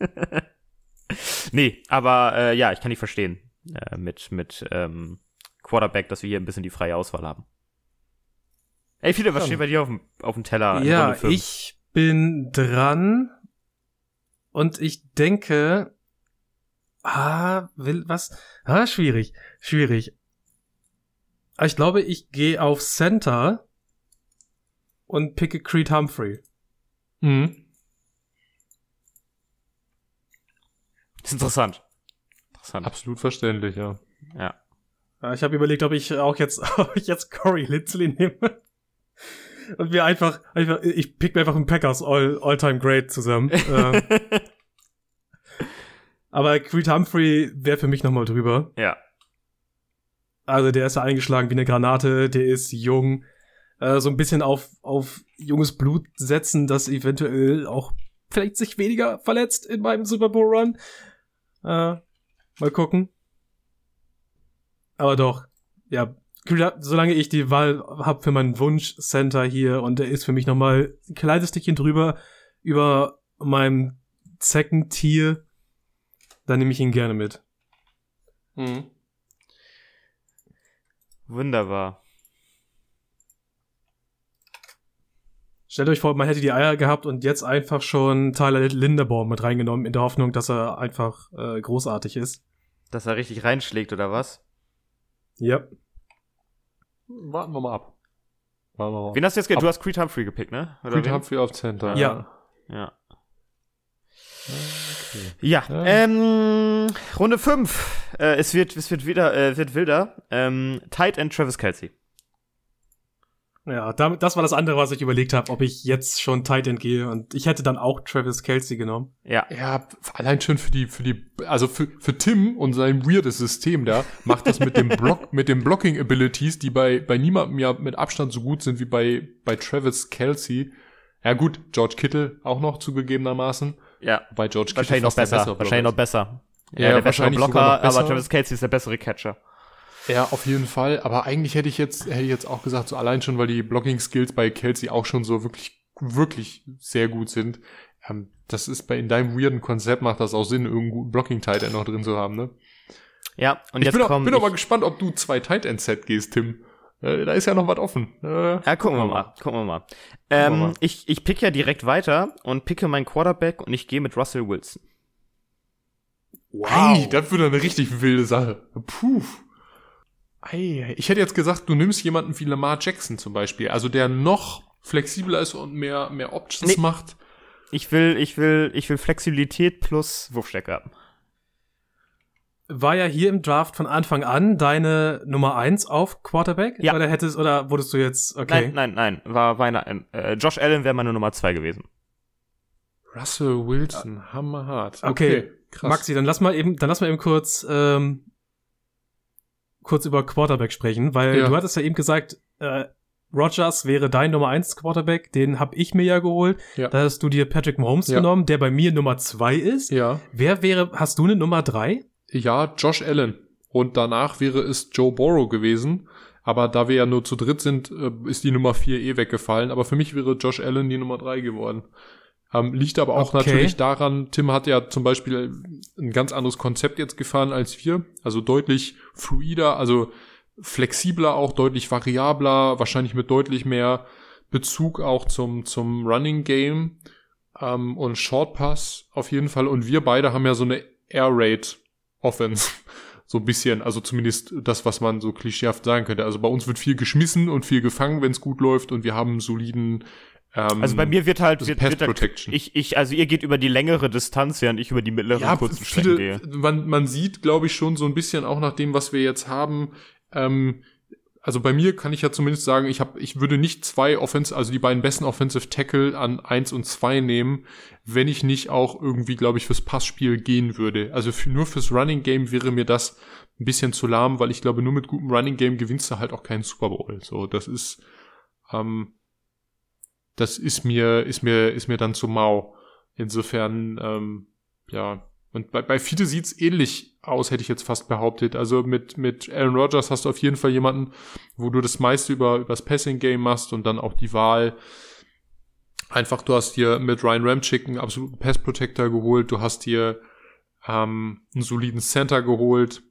Speaker 3: nee, aber äh, ja, ich kann nicht verstehen äh, mit, mit ähm, Quarterback, dass wir hier ein bisschen die freie Auswahl haben. Ey, Viele, was
Speaker 1: Ja.
Speaker 3: steht bei dir auf dem, auf dem Teller?
Speaker 1: ja, ich bin dran und ich denke, ah, will was? Ah, schwierig, schwierig. Ich glaube, ich gehe auf Center und picke Creed Humphrey.
Speaker 2: Mhm.
Speaker 3: ist interessant. Interessant.
Speaker 2: Absolut verständlich, ja.
Speaker 3: Ja.
Speaker 1: Ich habe überlegt, ob ich auch jetzt, ob ich jetzt Corey Lindsley nehme. Und wir einfach, einfach ich pick mir einfach einen Packers All, All-Time Great zusammen. ähm, aber Creed Humphrey wäre für mich nochmal drüber.
Speaker 3: ja.
Speaker 1: Also der ist ja eingeschlagen wie eine Granate, der ist jung. Äh, so ein bisschen auf, auf junges Blut setzen, das eventuell auch vielleicht sich weniger verletzt in meinem Super Bowl Run. Äh, mal gucken. Aber doch, ja, solange ich die Wahl habe für meinen Wunsch-Center hier und der ist für mich nochmal ein kleines Stückchen drüber über meinem Second Tier, dann nehme ich ihn gerne mit.
Speaker 2: Mhm.
Speaker 3: Wunderbar.
Speaker 1: Stellt euch vor, man hätte die Eier gehabt und jetzt einfach schon Tyler Linderbaum mit reingenommen, in der Hoffnung, dass er einfach äh, großartig ist.
Speaker 3: Dass er richtig reinschlägt, oder was?
Speaker 1: Ja.
Speaker 2: Warten wir mal ab. Warten wir mal.
Speaker 3: Wen hast du jetzt
Speaker 2: Ab-
Speaker 3: Du hast Creed Humphrey gepickt, ne? Oder
Speaker 2: Creed
Speaker 3: wen?
Speaker 2: Humphrey auf Center.
Speaker 1: Ja.
Speaker 3: Ja.
Speaker 2: Okay.
Speaker 3: Ja,
Speaker 2: Ja.
Speaker 3: ähm, Runde 5. Äh, es wird, es wird wieder, äh, wird wilder. Ähm, Tight End Travis Kelsey.
Speaker 1: Ja, damit, das war das andere, was ich überlegt habe, ob ich jetzt schon Tight End gehe. Und ich hätte dann auch Travis Kelsey genommen.
Speaker 3: Ja.
Speaker 2: Ja, allein schon für die, für die, also für, für Tim und sein weirdes System da, macht das mit dem Block, mit den Blocking Abilities, die bei, bei niemandem ja mit Abstand so gut sind wie bei, bei Travis Kelsey. Ja gut, George Kittle auch noch zugegebenermaßen.
Speaker 3: Ja.
Speaker 2: Bei George Kittle
Speaker 3: Wahrscheinlich noch besser. wahrscheinlich noch besser.
Speaker 2: Ja,
Speaker 3: der bessere Blocker,
Speaker 2: noch besser.
Speaker 3: aber Travis Kelsey ist der bessere Catcher.
Speaker 2: Ja, auf jeden Fall. Aber eigentlich hätte ich jetzt, hätte ich jetzt auch gesagt, so allein schon, weil die Blocking-Skills bei Kelsey auch schon so wirklich, wirklich sehr gut sind. Ähm, das ist bei, in deinem weirden Konzept macht das auch Sinn, irgendeinen Blocking-Tight noch drin zu haben, ne?
Speaker 3: Ja, und
Speaker 2: ich
Speaker 3: jetzt
Speaker 2: bin, auch,
Speaker 3: kommen.
Speaker 2: bin auch mal gespannt, ob du zwei Tight End Set gehst, Tim. Äh, da ist ja noch was offen. Äh,
Speaker 3: ja, gucken wir mal. Gucken wir mal. Ähm,
Speaker 2: mal.
Speaker 3: Ich, ich pick ja direkt weiter und picke meinen Quarterback und ich gehe mit Russell Wilson.
Speaker 2: Ei, das wird eine richtig wilde Sache. Puh. Ei, ich hätte jetzt gesagt, du nimmst jemanden wie Lamar Jackson zum Beispiel, also der noch flexibler ist und mehr, mehr Options
Speaker 3: Nee.
Speaker 2: macht.
Speaker 3: Ich will, ich will, ich will Flexibilität plus Wurfstärke haben.
Speaker 1: War ja hier im Draft von Anfang an deine Nummer eins auf Quarterback?
Speaker 3: Ja.
Speaker 1: Oder hättest, oder wurdest du jetzt, okay.
Speaker 3: Nein, nein, nein. War, war eine, äh, Josh Allen wäre meine Nummer zwei gewesen.
Speaker 2: Russell Wilson, hammerhart.
Speaker 1: Okay,
Speaker 2: krass.
Speaker 1: Maxi, dann lass mal eben, dann lass mal eben kurz, ähm, kurz über Quarterback sprechen, weil
Speaker 2: Ja.
Speaker 1: du hattest ja eben gesagt, äh, Rogers wäre dein Nummer eins Quarterback, den hab ich mir ja geholt.
Speaker 2: Ja.
Speaker 1: Da hast du dir Patrick Mahomes
Speaker 2: Ja.
Speaker 1: genommen, der bei mir Nummer zwei ist.
Speaker 2: Ja.
Speaker 1: Wer wäre, hast du eine Nummer drei?
Speaker 2: Ja, Josh Allen. Und danach wäre es Joe Burrow gewesen. Aber da wir ja nur zu dritt sind, äh, ist die Nummer vier eh weggefallen. Aber für mich wäre Josh Allen die Nummer drei geworden. Ähm, liegt aber auch
Speaker 1: Okay.
Speaker 2: natürlich daran, Tim hat ja zum Beispiel ein ganz anderes Konzept jetzt gefahren als wir. Also deutlich fluider, also flexibler auch, deutlich variabler, wahrscheinlich mit deutlich mehr Bezug auch zum, zum Running Game ähm, und Short Pass auf jeden Fall. Und wir beide haben ja so eine Air Raid Offense. So ein bisschen, also zumindest das, was man so klischeehaft sagen könnte. Also bei uns wird viel geschmissen und viel gefangen, wenn es gut läuft und wir haben einen soliden ähm,
Speaker 3: Also bei mir wird halt, wird,
Speaker 2: Pass
Speaker 3: wird halt
Speaker 2: Protection.
Speaker 3: ich, ich, also ihr geht über die längere Distanz, während ich über die mittleren
Speaker 2: ja,
Speaker 3: kurzen Strecken
Speaker 2: viele,
Speaker 3: gehe.
Speaker 2: man, man sieht, glaube ich, schon so ein bisschen auch nach dem, was wir jetzt haben. Ähm, also bei mir kann ich ja zumindest sagen, ich habe, ich würde nicht zwei Offense, also die beiden besten Offensive Tackle an eins und zwei nehmen, wenn ich nicht auch irgendwie, glaube ich, fürs Passspiel gehen würde. Also für, nur fürs Running Game wäre mir das ein bisschen zu lahm, weil ich glaube, nur mit gutem Running Game gewinnst du halt auch keinen Super Bowl. So, das ist, ähm, das ist mir, ist mir, ist mir dann zu mau. Insofern, ähm, ja. Und bei, bei Fiete sieht's ähnlich aus, hätte ich jetzt fast behauptet. Also mit, mit Aaron Rodgers hast du auf jeden Fall jemanden, wo du das meiste über, übers Passing Game machst und dann auch die Wahl. Einfach, du hast hier mit Ryan Ramchick einen absoluten Pass Protector geholt. Du hast hier ähm, einen soliden Center geholt.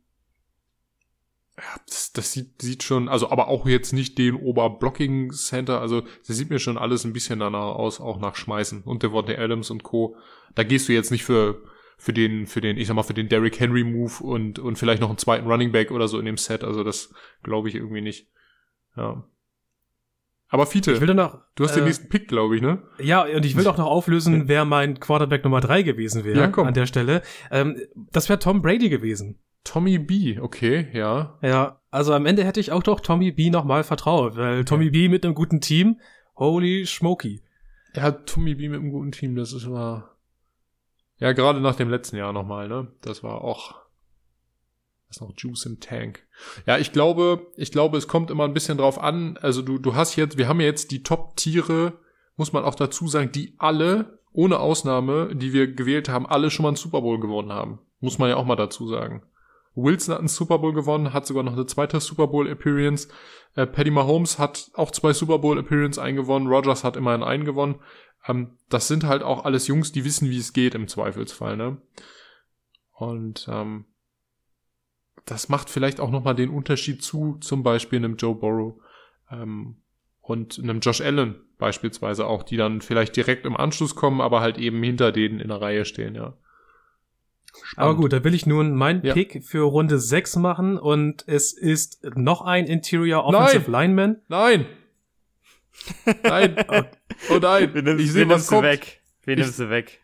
Speaker 2: Ja, das, das sieht, sieht schon, also aber auch jetzt nicht den Oberblocking Center, also das sieht mir schon alles ein bisschen danach aus, auch nach Schmeißen und Devontae Adams und Co. Da gehst du jetzt nicht für für den für den ich sag mal für den Derrick Henry Move und und vielleicht noch einen zweiten Running Back oder so in dem Set, also das glaube ich irgendwie nicht. Ja. Aber Fiete,
Speaker 1: Ich will dann noch,
Speaker 2: du hast
Speaker 1: äh,
Speaker 2: den nächsten Pick, glaube ich, ne?
Speaker 1: Ja, und ich will doch noch auflösen, wer mein Quarterback Nummer drei gewesen wäre
Speaker 2: Ja, komm.
Speaker 1: an der Stelle. Ähm, das wäre Tom Brady gewesen.
Speaker 2: Tommy B, okay, ja.
Speaker 1: Ja, also am Ende hätte ich auch doch Tommy B nochmal vertraut, weil Tommy B mit einem guten Team, holy smoky.
Speaker 2: Hat Tommy B mit einem guten Team, das ist immer. Ja, gerade nach dem letzten Jahr nochmal, ne? Das war auch. Das ist noch Juice im Tank. Ja, ich glaube, ich glaube, es kommt immer ein bisschen drauf an. Also du, du hast jetzt, wir haben ja jetzt die Top-Tiere, muss man auch dazu sagen, die alle, ohne Ausnahme, die wir gewählt haben, alle schon mal einen Super Bowl gewonnen haben. Muss man ja auch mal dazu sagen. Wilson hat einen Super Bowl gewonnen, hat sogar noch eine zweite Super Bowl Appearance. Äh, Paddy Mahomes hat auch zwei Super Bowl Appearance eingewonnen. Rogers hat immerhin einen gewonnen. Ähm, das sind halt auch alles Jungs, die wissen, wie es geht im Zweifelsfall, ne? Und ähm, das macht vielleicht auch nochmal den Unterschied zu zum Beispiel einem Joe Burrow. Ähm, und einem Josh Allen beispielsweise auch, die dann vielleicht direkt im Anschluss kommen, aber halt eben hinter denen in der Reihe stehen, ja.
Speaker 1: Spannend. Aber gut, da will ich nun meinen
Speaker 2: Ja.
Speaker 1: Pick für Runde 6 machen und es ist noch ein Interior Offensive Lineman.
Speaker 2: Nein! Nein! oh nein!
Speaker 3: Wir nimmst,
Speaker 2: ich sehe, was kommt.
Speaker 3: weg. Wir
Speaker 2: Ich-
Speaker 3: nimmst du weg.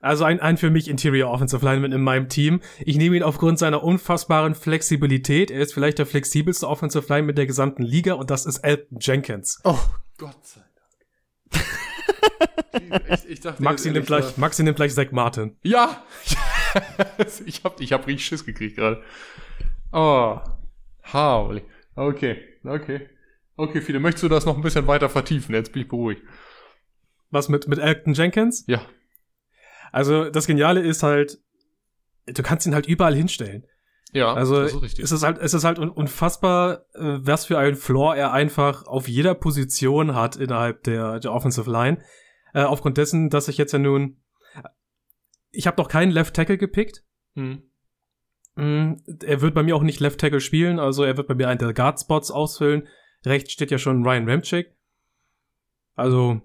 Speaker 1: Also ein, ein für mich Interior Offensive Lineman in meinem Team. Ich nehme ihn aufgrund seiner unfassbaren Flexibilität. Er ist vielleicht der flexibelste Offensive Lineman der gesamten Liga und das ist Elton Jenkins.
Speaker 2: Oh, Gott sei Dank. ich, ich dachte,
Speaker 1: Maxi nimmt gleich, Maxi nimmt gleich Zach Martin.
Speaker 2: Ja! ich hab, ich hab richtig Schiss gekriegt gerade. Oh. Holy. Okay, okay. Okay, Fide, möchtest du das noch ein bisschen weiter vertiefen? Jetzt bin ich beruhigt.
Speaker 1: Was mit, mit Elton Jenkins?
Speaker 2: Ja.
Speaker 1: Also das Geniale ist halt, du kannst ihn halt überall hinstellen.
Speaker 2: Ja,
Speaker 1: Also
Speaker 2: das ist richtig.
Speaker 1: es ist halt, es ist halt un unfassbar, äh, was für einen Floor er einfach auf jeder Position hat innerhalb der, der Offensive Line. Äh, aufgrund dessen, dass ich jetzt ja nun, ich habe noch keinen Left Tackle gepickt.
Speaker 2: Hm.
Speaker 1: Mm, Er wird bei mir auch nicht Left Tackle spielen, also er wird bei mir einen der Guard Spots ausfüllen. Rechts steht ja schon Ryan Ramchick. Also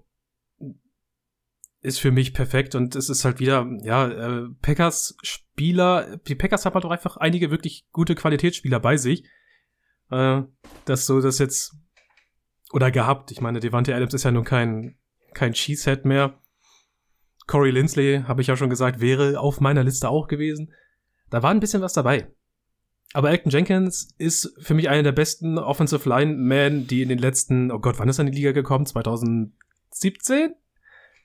Speaker 1: ist für mich perfekt und es ist halt wieder, ja, äh, Packers Spieler, die Packers haben halt auch einfach einige wirklich gute Qualitätsspieler bei sich. Äh, dass so das jetzt oder gehabt. Ich meine, Devante Adams ist ja nun kein kein Cheesehead mehr. Corey Lindsley, habe ich ja schon gesagt, wäre auf meiner Liste auch gewesen. Da war ein bisschen was dabei. Aber Elton Jenkins ist für mich einer der besten Offensive Linemen, die in den letzten, oh Gott, wann ist er in die Liga gekommen? 2017,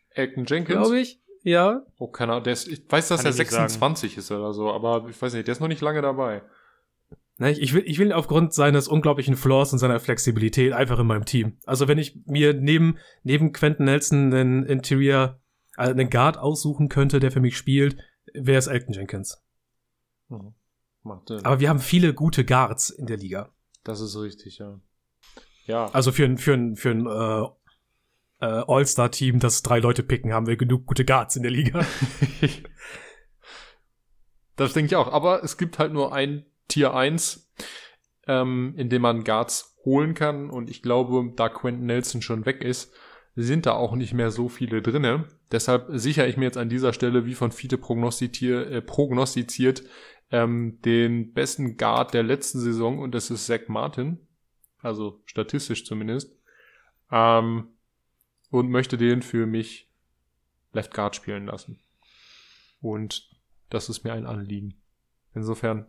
Speaker 2: Elton Jenkins.
Speaker 1: glaube ich. Ja.
Speaker 2: Oh, keine Ahnung. Der ist, ich weiß, dass
Speaker 3: Kann
Speaker 2: er
Speaker 3: ich nicht sagen.
Speaker 2: 26 ist oder so, aber ich weiß nicht, der ist noch nicht lange dabei.
Speaker 1: Ne, ich, ich will, ich will ihn aufgrund seines unglaublichen Floors und seiner Flexibilität einfach in meinem Team. Also wenn ich mir neben, neben Quentin Nelson einen Interior, äh, einen Guard aussuchen könnte, der für mich spielt, wäre es Elton Jenkins.
Speaker 2: Mhm.
Speaker 1: Aber wir haben viele gute Guards in der Liga.
Speaker 2: das ist richtig, ja. Ja.
Speaker 1: Also für ein, für ein, für ein äh, äh, All-Star-Team, das drei Leute picken, haben wir genug gute Guards in der Liga.
Speaker 2: Das denke ich auch. Aber es gibt halt nur ein Tier 1, ähm, in dem man Guards holen kann. Und ich glaube, da Quentin Nelson schon weg ist, sind da auch nicht mehr so viele drinne. Deshalb sichere ich mir jetzt an dieser Stelle, wie von Fiete prognostiziert, äh, prognostiziert ähm, den besten Guard der letzten Saison und das ist Zach Martin. Also statistisch zumindest. Ähm, und möchte den für mich Left Guard spielen lassen. Und das ist mir ein Anliegen. Insofern,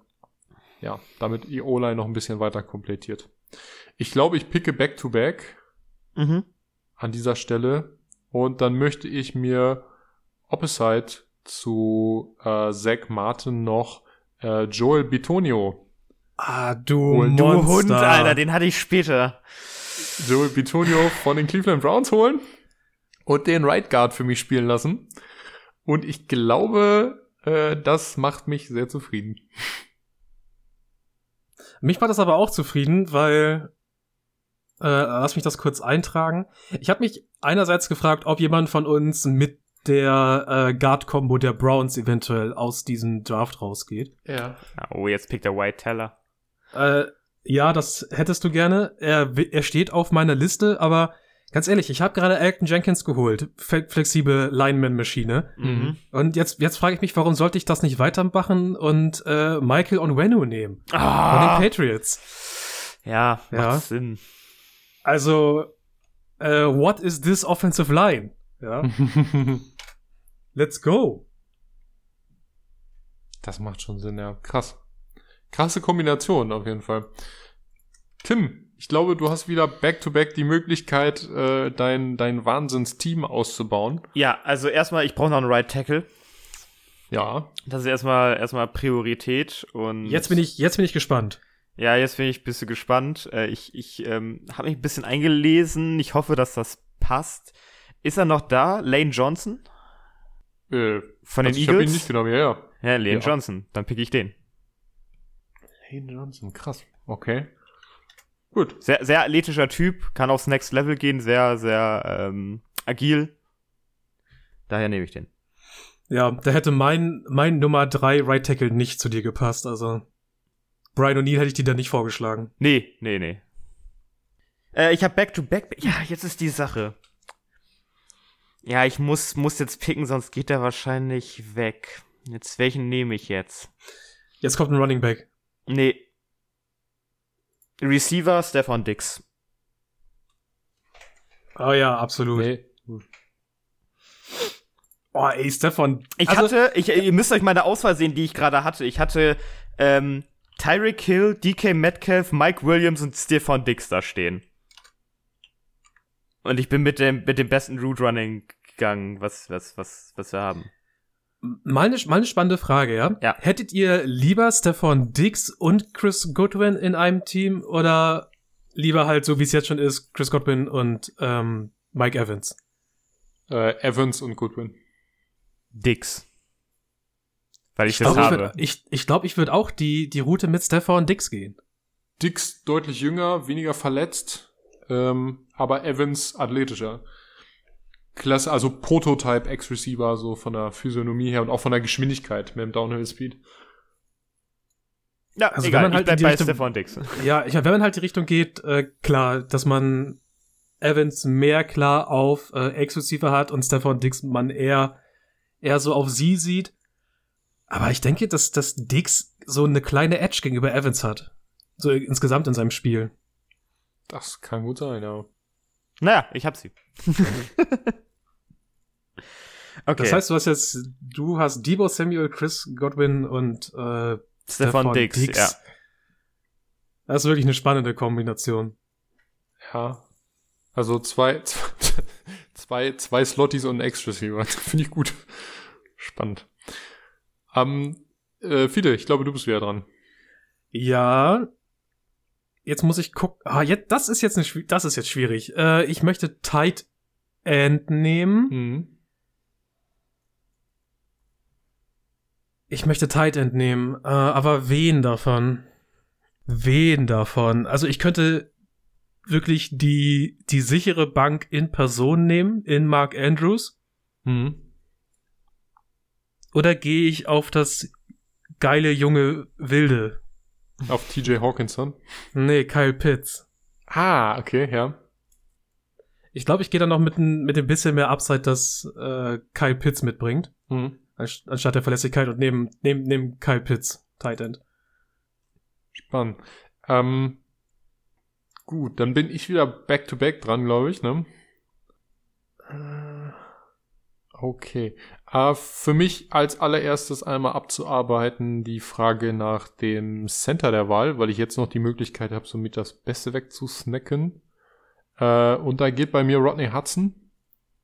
Speaker 2: ja, damit die O-Line noch ein bisschen weiter komplettiert. Ich glaube, ich picke Back-to-Back
Speaker 3: Mhm.
Speaker 2: An dieser Stelle und dann möchte ich mir Opposite zu äh, Zach Martin noch äh, Joel Bitonio.
Speaker 1: ah, du
Speaker 2: Holen.
Speaker 3: Du. Hund, Alter, den hatte ich später.
Speaker 2: Joel Bitonio von den Cleveland Browns holen und den Right Guard für mich spielen lassen. Und ich glaube, äh, das macht mich sehr zufrieden.
Speaker 1: Mich macht das aber auch zufrieden, weil äh, lass mich das kurz eintragen. Ich habe mich einerseits gefragt, ob jemand von uns mit der äh, Guard-Combo der Browns eventuell aus diesem Draft rausgeht.
Speaker 2: Ja.
Speaker 3: Oh, jetzt pickt der White Teller.
Speaker 1: Äh, ja, das hättest du gerne. Er, er steht auf meiner Liste, aber ganz ehrlich, ich habe gerade Elton Jenkins geholt. Fe flexible Lineman-Maschine.
Speaker 2: Mhm.
Speaker 1: Und jetzt, jetzt frage ich mich, warum sollte ich das nicht weitermachen und äh, Michael Onwenu nehmen? Von
Speaker 3: Ah,
Speaker 1: den Patriots.
Speaker 3: ja, macht
Speaker 1: Ja.
Speaker 3: Sinn.
Speaker 1: Also, äh, what is this offensive line? Ja, let's go.
Speaker 2: Das macht schon Sinn, ja. Krass. Krasse Kombination auf jeden Fall. Tim, ich glaube, du hast wieder back-to-back die Möglichkeit, äh, dein, dein Wahnsinnsteam auszubauen.
Speaker 3: Ja, also erstmal, ich brauche noch einen Right Tackle.
Speaker 2: Ja.
Speaker 3: Das ist erstmal erstmal Priorität und
Speaker 1: Jetzt bin ich, jetzt bin ich gespannt.
Speaker 3: Ja, jetzt bin ich ein bisschen gespannt. Äh, ich ich ähm, habe mich ein bisschen eingelesen. Ich hoffe, dass das passt. Ist er noch da? Lane Johnson?
Speaker 2: Äh,
Speaker 3: Von den
Speaker 2: also ich habe ihn
Speaker 3: Eagles?
Speaker 2: nicht genommen, ja, ja.
Speaker 3: Ja, Lane
Speaker 2: Ja.
Speaker 3: Johnson. Dann pick ich den.
Speaker 2: Lane Johnson, krass. Okay. Gut.
Speaker 3: Sehr, sehr athletischer Typ, kann aufs Next Level gehen, sehr, sehr ähm, agil. Daher nehme ich den.
Speaker 1: Ja, da hätte mein, mein Nummer drei Right Tackle nicht zu dir gepasst. Also, Brian O'Neill hätte ich dir da nicht vorgeschlagen.
Speaker 3: Nee, nee, nee. Äh, ich habe Back-to-Back. Ja, jetzt ist die Sache. Ja, ich muss, muss jetzt picken, sonst geht er wahrscheinlich weg. Jetzt, welchen nehme ich jetzt?
Speaker 1: Jetzt kommt ein Running Back.
Speaker 3: Nee. Receiver Stefan Dix.
Speaker 1: Oh ja, absolut.
Speaker 2: Nee.
Speaker 1: Oh, ey, Stefan.
Speaker 3: Ich
Speaker 1: also,
Speaker 3: hatte, ich, ihr müsst euch meine Auswahl sehen, die ich gerade hatte. Ich hatte ähm, Tyreek Hill, DK Metcalf, Mike Williams und Stefan Dix da stehen. Und ich bin mit dem, mit dem besten Route Running gegangen, was, was, was, was wir haben.
Speaker 1: Mal eine, mal eine spannende Frage, ja?
Speaker 3: Ja.
Speaker 1: Hättet ihr lieber Stefan Diggs und Chris Goodwin in einem Team oder lieber halt so, wie es jetzt schon ist, Chris Godwin und ähm, Mike Evans?
Speaker 2: Äh, Evans und Goodwin.
Speaker 3: Dix. Weil ich,
Speaker 1: Ich
Speaker 3: das
Speaker 1: glaube, ich
Speaker 3: habe.
Speaker 1: würde ich, ich glaub, ich würd auch die, die Route mit Stefan Diggs gehen.
Speaker 2: Dix deutlich jünger, weniger verletzt, ähm, aber Evans athletischer. Klasse, also Prototype Ex-Receiver, so von der Physiognomie her und auch von der Geschwindigkeit mit dem Downhill-Speed.
Speaker 3: ja,
Speaker 1: also
Speaker 3: egal,
Speaker 1: wenn man halt
Speaker 3: ich bleib bei
Speaker 1: Richtung-
Speaker 3: Stefan Dix.
Speaker 1: Ja, ich, wenn man halt die Richtung geht, äh, klar, dass man Evans mehr klar auf äh, Ex-Receiver hat und Stefan Diggs man eher, eher so auf sie sieht. Aber ich denke, dass, dass Diggs so eine kleine Edge gegenüber Evans hat. So insgesamt in seinem Spiel.
Speaker 2: Das kann gut sein, ja.
Speaker 3: Naja, ich hab sie. okay,
Speaker 1: Das heißt, du hast jetzt, du hast Debo Samuel, Chris Godwin und äh,
Speaker 3: Stefan Dix, ja.
Speaker 1: Das ist wirklich eine spannende Kombination.
Speaker 2: Ja. Also zwei, zwei, zwei Slotties und ein Ex-Receiver. Finde ich gut. Spannend. Ähm, äh, Fide, ich glaube, du bist wieder dran.
Speaker 1: Ja. Jetzt muss ich gucken. Ah, jetzt, das ist jetzt eine, das ist jetzt schwierig. Äh, ich möchte Tight End nehmen.
Speaker 2: Mhm.
Speaker 1: Ich möchte Tight End nehmen. Äh, aber wen davon? Wen davon? Also ich könnte wirklich die, die sichere Bank in Person nehmen, in Mark Andrews.
Speaker 2: Mhm.
Speaker 1: Oder gehe ich auf das geile junge Wilde?
Speaker 2: Auf TJ Hawkinson.
Speaker 1: Nee, Kyle Pitts.
Speaker 2: Ah, okay, ja.
Speaker 1: Ich glaube, ich gehe dann noch mit, ein, mit dem bisschen mehr Upside, das äh, Kyle Pitts mitbringt,
Speaker 2: Mhm.
Speaker 1: anst- anstatt der Verlässlichkeit und neben, neben, neben Kyle Pitts, Tight End.
Speaker 2: Spannend. Ähm, gut, dann bin ich wieder back-to-back dran, glaube ich, ne? Okay. Äh, für mich als allererstes einmal abzuarbeiten die Frage nach dem Center der Wahl, weil ich jetzt noch die Möglichkeit habe, somit das Beste wegzusnacken. Äh, und da geht bei mir Rodney Hudson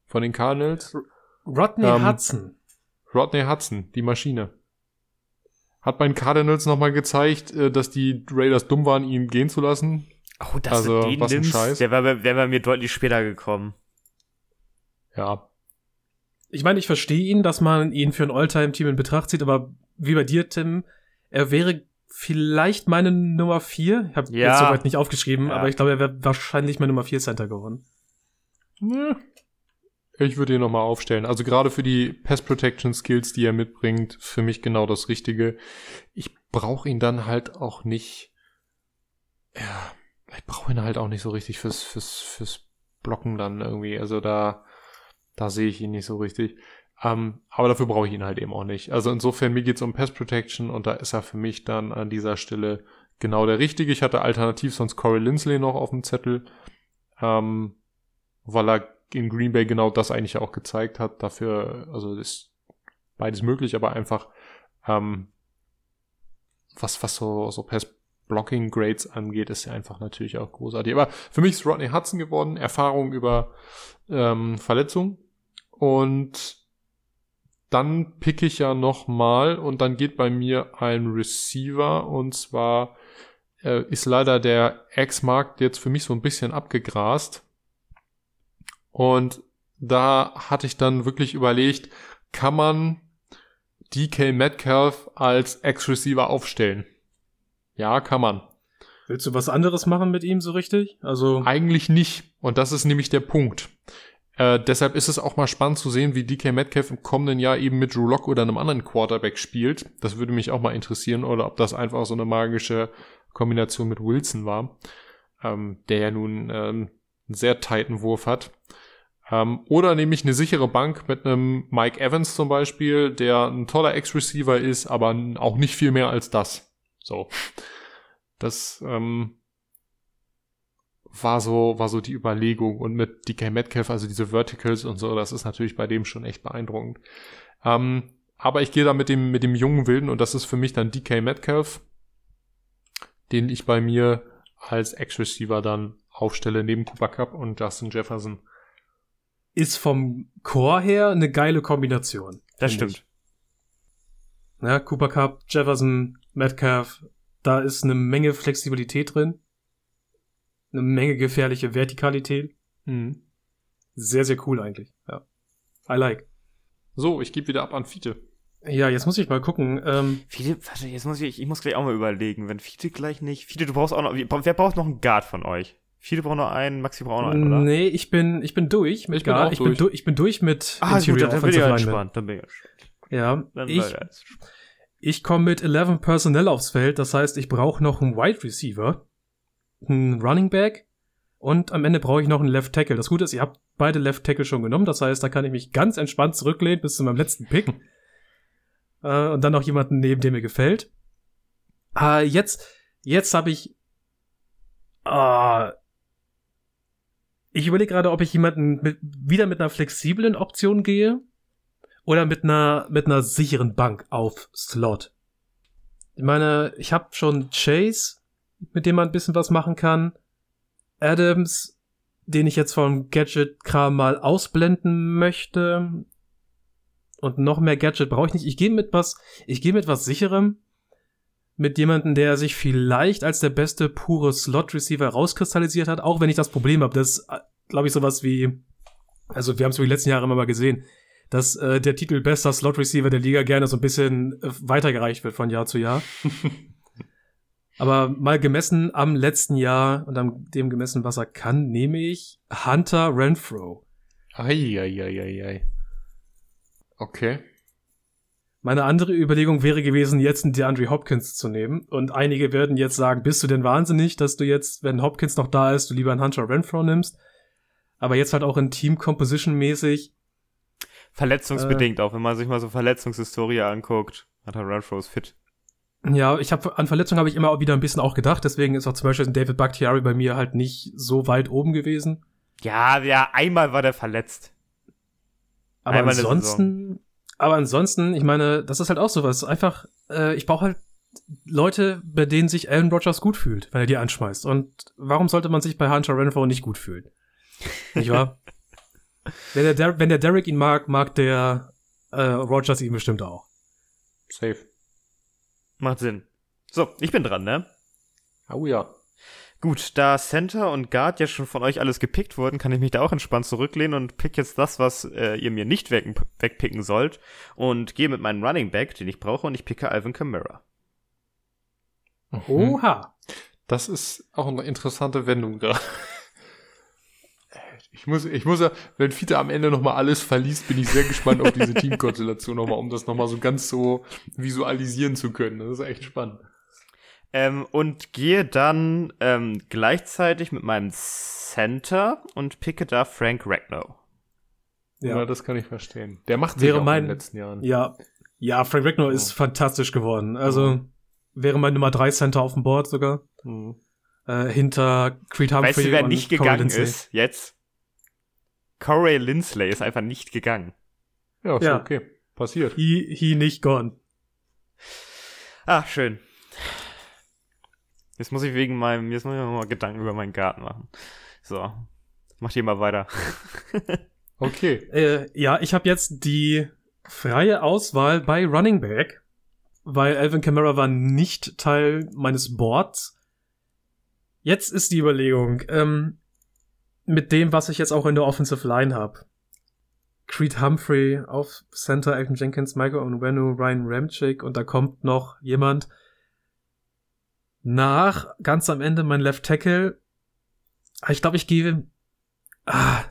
Speaker 2: von den Cardinals.
Speaker 1: Rodney
Speaker 2: Ähm,
Speaker 1: Hudson.
Speaker 2: Rodney Hudson, die Maschine. Hat bei den Cardinals nochmal gezeigt, äh, dass die Raiders dumm waren, ihn gehen zu lassen.
Speaker 3: Oh, dass
Speaker 2: Also,
Speaker 3: du den
Speaker 2: was
Speaker 3: nimmst,
Speaker 2: Scheiß.
Speaker 3: der wäre wär bei mir deutlich später gekommen.
Speaker 2: Ja,
Speaker 1: Ich meine, ich verstehe ihn, dass man ihn für ein All-Time-Team in Betracht zieht, aber wie bei dir, Tim, er wäre vielleicht meine Nummer vier. Ich habe
Speaker 3: Ja.
Speaker 1: jetzt soweit nicht aufgeschrieben,
Speaker 3: Ja.
Speaker 1: aber ich glaube, er wäre wahrscheinlich mein Nummer vier Center geworden.
Speaker 2: Ne. Ich würde ihn nochmal aufstellen. Also gerade für die Pass Protection Skills, die er mitbringt, für mich genau das Richtige. Ich brauche ihn dann halt auch nicht. Ja, ich brauche ihn halt auch nicht so richtig fürs, fürs, fürs Blocken dann irgendwie. Also da, da sehe ich ihn nicht so richtig. Ähm, aber dafür brauche ich ihn halt eben auch nicht. Also insofern, mir geht's um Pass Protection und da ist er für mich dann an dieser Stelle genau der Richtige. Ich hatte alternativ sonst Corey Lindsley noch auf dem Zettel. Ähm, weil er in Green Bay genau das eigentlich auch gezeigt hat. Dafür, also ist beides möglich, aber einfach ähm, was was so so Pass Blocking Grades angeht, ist er einfach natürlich auch großartig. Aber für mich ist Rodney Hudson geworden, Erfahrung über ähm, Verletzung und dann pick ich ja noch mal und dann geht bei mir ein Receiver und zwar äh, ist leider der X-Markt jetzt für mich so ein bisschen abgegrast. Und da hatte ich dann wirklich überlegt, kann man DK Metcalf als Ex-Receiver aufstellen? Ja, kann man.
Speaker 1: Willst du was anderes machen mit ihm so richtig? Also,
Speaker 2: Eigentlich nicht. Und das ist nämlich der Punkt. Äh, deshalb ist es auch mal spannend zu sehen, wie DK Metcalf im kommenden Jahr eben mit Drew Lock oder einem anderen Quarterback spielt. Das würde mich auch mal interessieren oder ob das einfach so eine magische Kombination mit Wilson war. ähm, der ja nun ähm, einen sehr tighten Wurf hat. Ähm, oder nehme ich eine sichere Bank mit einem Mike Evans zum Beispiel, der ein toller Ex-Receiver ist, aber auch nicht viel mehr als das. So. Das ähm, war so, war so die Überlegung. Und mit DK Metcalf, also diese Verticals und so, das ist natürlich bei dem schon echt beeindruckend. Ähm, aber ich gehe da mit dem, mit dem jungen Wilden und das ist für mich dann DK Metcalf, den ich bei mir als Ex-Receiver dann aufstelle, neben Cooper Cup und Justin Jefferson.
Speaker 1: Ist vom Core her eine geile Kombination.
Speaker 3: Das stimmt. Ich.
Speaker 1: Ja, Cooper Cup, Jefferson, Metcalf, da ist eine Menge Flexibilität drin. Eine Menge gefährliche Vertikalität. Mhm. Sehr, sehr cool eigentlich. Ja. I like.
Speaker 2: So, ich gebe wieder ab an Fiete.
Speaker 1: Ja, jetzt muss ich mal gucken. Ähm,
Speaker 3: Fiete, warte, jetzt muss ich, ich muss gleich auch mal überlegen. Wenn Fiete gleich nicht. Fiete, du brauchst auch noch. Wer braucht noch einen Guard von euch? Fiete braucht noch einen, Maxi braucht noch einen, oder?
Speaker 1: Nee, ich bin, ich bin durch mit
Speaker 2: ich Bin
Speaker 1: Guard.
Speaker 2: ich, durch.
Speaker 1: Bin du, ich bin durch mit
Speaker 3: ah, Interior gut, dann, dann bin ich entspannt. Dann bin ich
Speaker 1: entspannt. Ja, dann ich, ich komme mit 11 Personnel aufs Feld. Das heißt, ich brauche noch einen Wide Receiver, einen Running Back und am Ende brauche ich noch einen Left Tackle. Das Gute ist, ihr habt beide Left Tackle schon genommen. Das heißt, da kann ich mich ganz entspannt zurücklehnen bis zu meinem letzten Pick. äh, und dann noch jemanden neben, dem mir gefällt. Äh, jetzt, jetzt habe ich. Äh, ich überlege gerade, ob ich jemanden mit, wieder mit einer flexiblen Option gehe oder mit einer mit einer sicheren Bank auf Slot. Ich meine, ich habe schon Chase, mit dem man ein bisschen was machen kann. Adams, den ich jetzt vom Gadget-Kram mal ausblenden möchte. Und noch mehr Gadget brauche ich nicht. Ich gehe mit was, ich gehe mit was sicherem. Mit jemandem, der sich vielleicht als der beste pure Slot-Receiver rauskristallisiert hat, auch wenn ich das Problem habe. Das glaube ich, sowas wie, also wir haben es über die letzten Jahre immer mal gesehen, dass äh, der Titel bester Slot-Receiver der Liga gerne so ein bisschen äh, weitergereicht wird von Jahr zu Jahr. Aber mal gemessen am letzten Jahr und am dem gemessen, was er kann, nehme ich Hunter Renfro.
Speaker 2: Eieieiei. Okay.
Speaker 1: Meine andere Überlegung wäre gewesen, jetzt einen DeAndre Hopkins zu nehmen. Und einige werden jetzt sagen, bist du denn wahnsinnig, dass du jetzt, wenn Hopkins noch da ist, du lieber einen Hunter Renfro nimmst? Aber jetzt halt auch in Team Composition mäßig.
Speaker 3: Verletzungsbedingt äh, auch, wenn man sich mal so Verletzungshistorie anguckt. Hunter Renfro ist fit.
Speaker 1: Ja, ich habe an Verletzungen habe ich immer wieder ein bisschen auch gedacht, deswegen ist auch zum Beispiel David Bakhtiari bei mir halt nicht so weit oben gewesen.
Speaker 3: Ja, ja, einmal war der verletzt.
Speaker 1: Aber einmal ansonsten, aber ansonsten, ich meine, das ist halt auch sowas. Einfach, äh, ich brauche halt Leute, bei denen sich Alan Rodgers gut fühlt, wenn er die anschmeißt. Und warum sollte man sich bei Hunter Renfro nicht gut fühlen? Nicht wahr? wenn, der Der wenn der Derek ihn mag, mag der äh, Rodgers ihn bestimmt auch.
Speaker 2: Safe.
Speaker 3: Macht Sinn. So, ich bin dran, ne?
Speaker 2: Oh ja.
Speaker 3: Gut, da Center und Guard ja schon von euch alles gepickt wurden, kann ich mich da auch entspannt zurücklehnen und pick jetzt das, was äh, ihr mir nicht weg wegpicken sollt und gehe mit meinem Running Back, den ich brauche, und ich picke Alvin Kamara.
Speaker 1: Mhm. Oha.
Speaker 2: Das ist auch eine interessante Wendung gerade. Ich muss, ich muss ja, wenn Fiete am Ende nochmal alles verliest, bin ich sehr gespannt auf diese Teamkonstellation nochmal, um das nochmal so ganz so visualisieren zu können. Das ist echt spannend.
Speaker 3: Ähm, und gehe dann ähm, gleichzeitig mit meinem Center und picke da Frank Ragnow.
Speaker 2: Ja. ja, das kann ich verstehen. Der macht
Speaker 1: wäre auch mein, in den letzten Jahren. Ja, ja, Frank Ragnow oh. ist fantastisch geworden. Also oh. wäre mein Nummer 3 Center auf dem Board sogar. Oh. Äh, hinter Creed Humphrey
Speaker 3: weißt du, wer nicht gegangen ist jetzt? Corey Lindsley ist einfach nicht gegangen.
Speaker 2: Ja, ist ja. okay. Passiert.
Speaker 1: He, he nicht gone.
Speaker 3: Ah, schön. Jetzt muss ich wegen meinem, jetzt muss ich mir mal Gedanken über meinen Garten machen. So, macht ihr mal weiter.
Speaker 2: okay.
Speaker 1: Äh, ja, ich habe jetzt die freie Auswahl bei Running Back, weil Alvin Kamara war nicht Teil meines Boards. Jetzt ist die Überlegung, ähm, mit dem, was ich jetzt auch in der Offensive Line habe. Creed Humphrey auf Center, Elton Jenkins, Michael Onwenu, Ryan Ramchick und da kommt noch jemand nach, ganz am Ende mein Left Tackle. Ich glaube, ich gebe. Ah,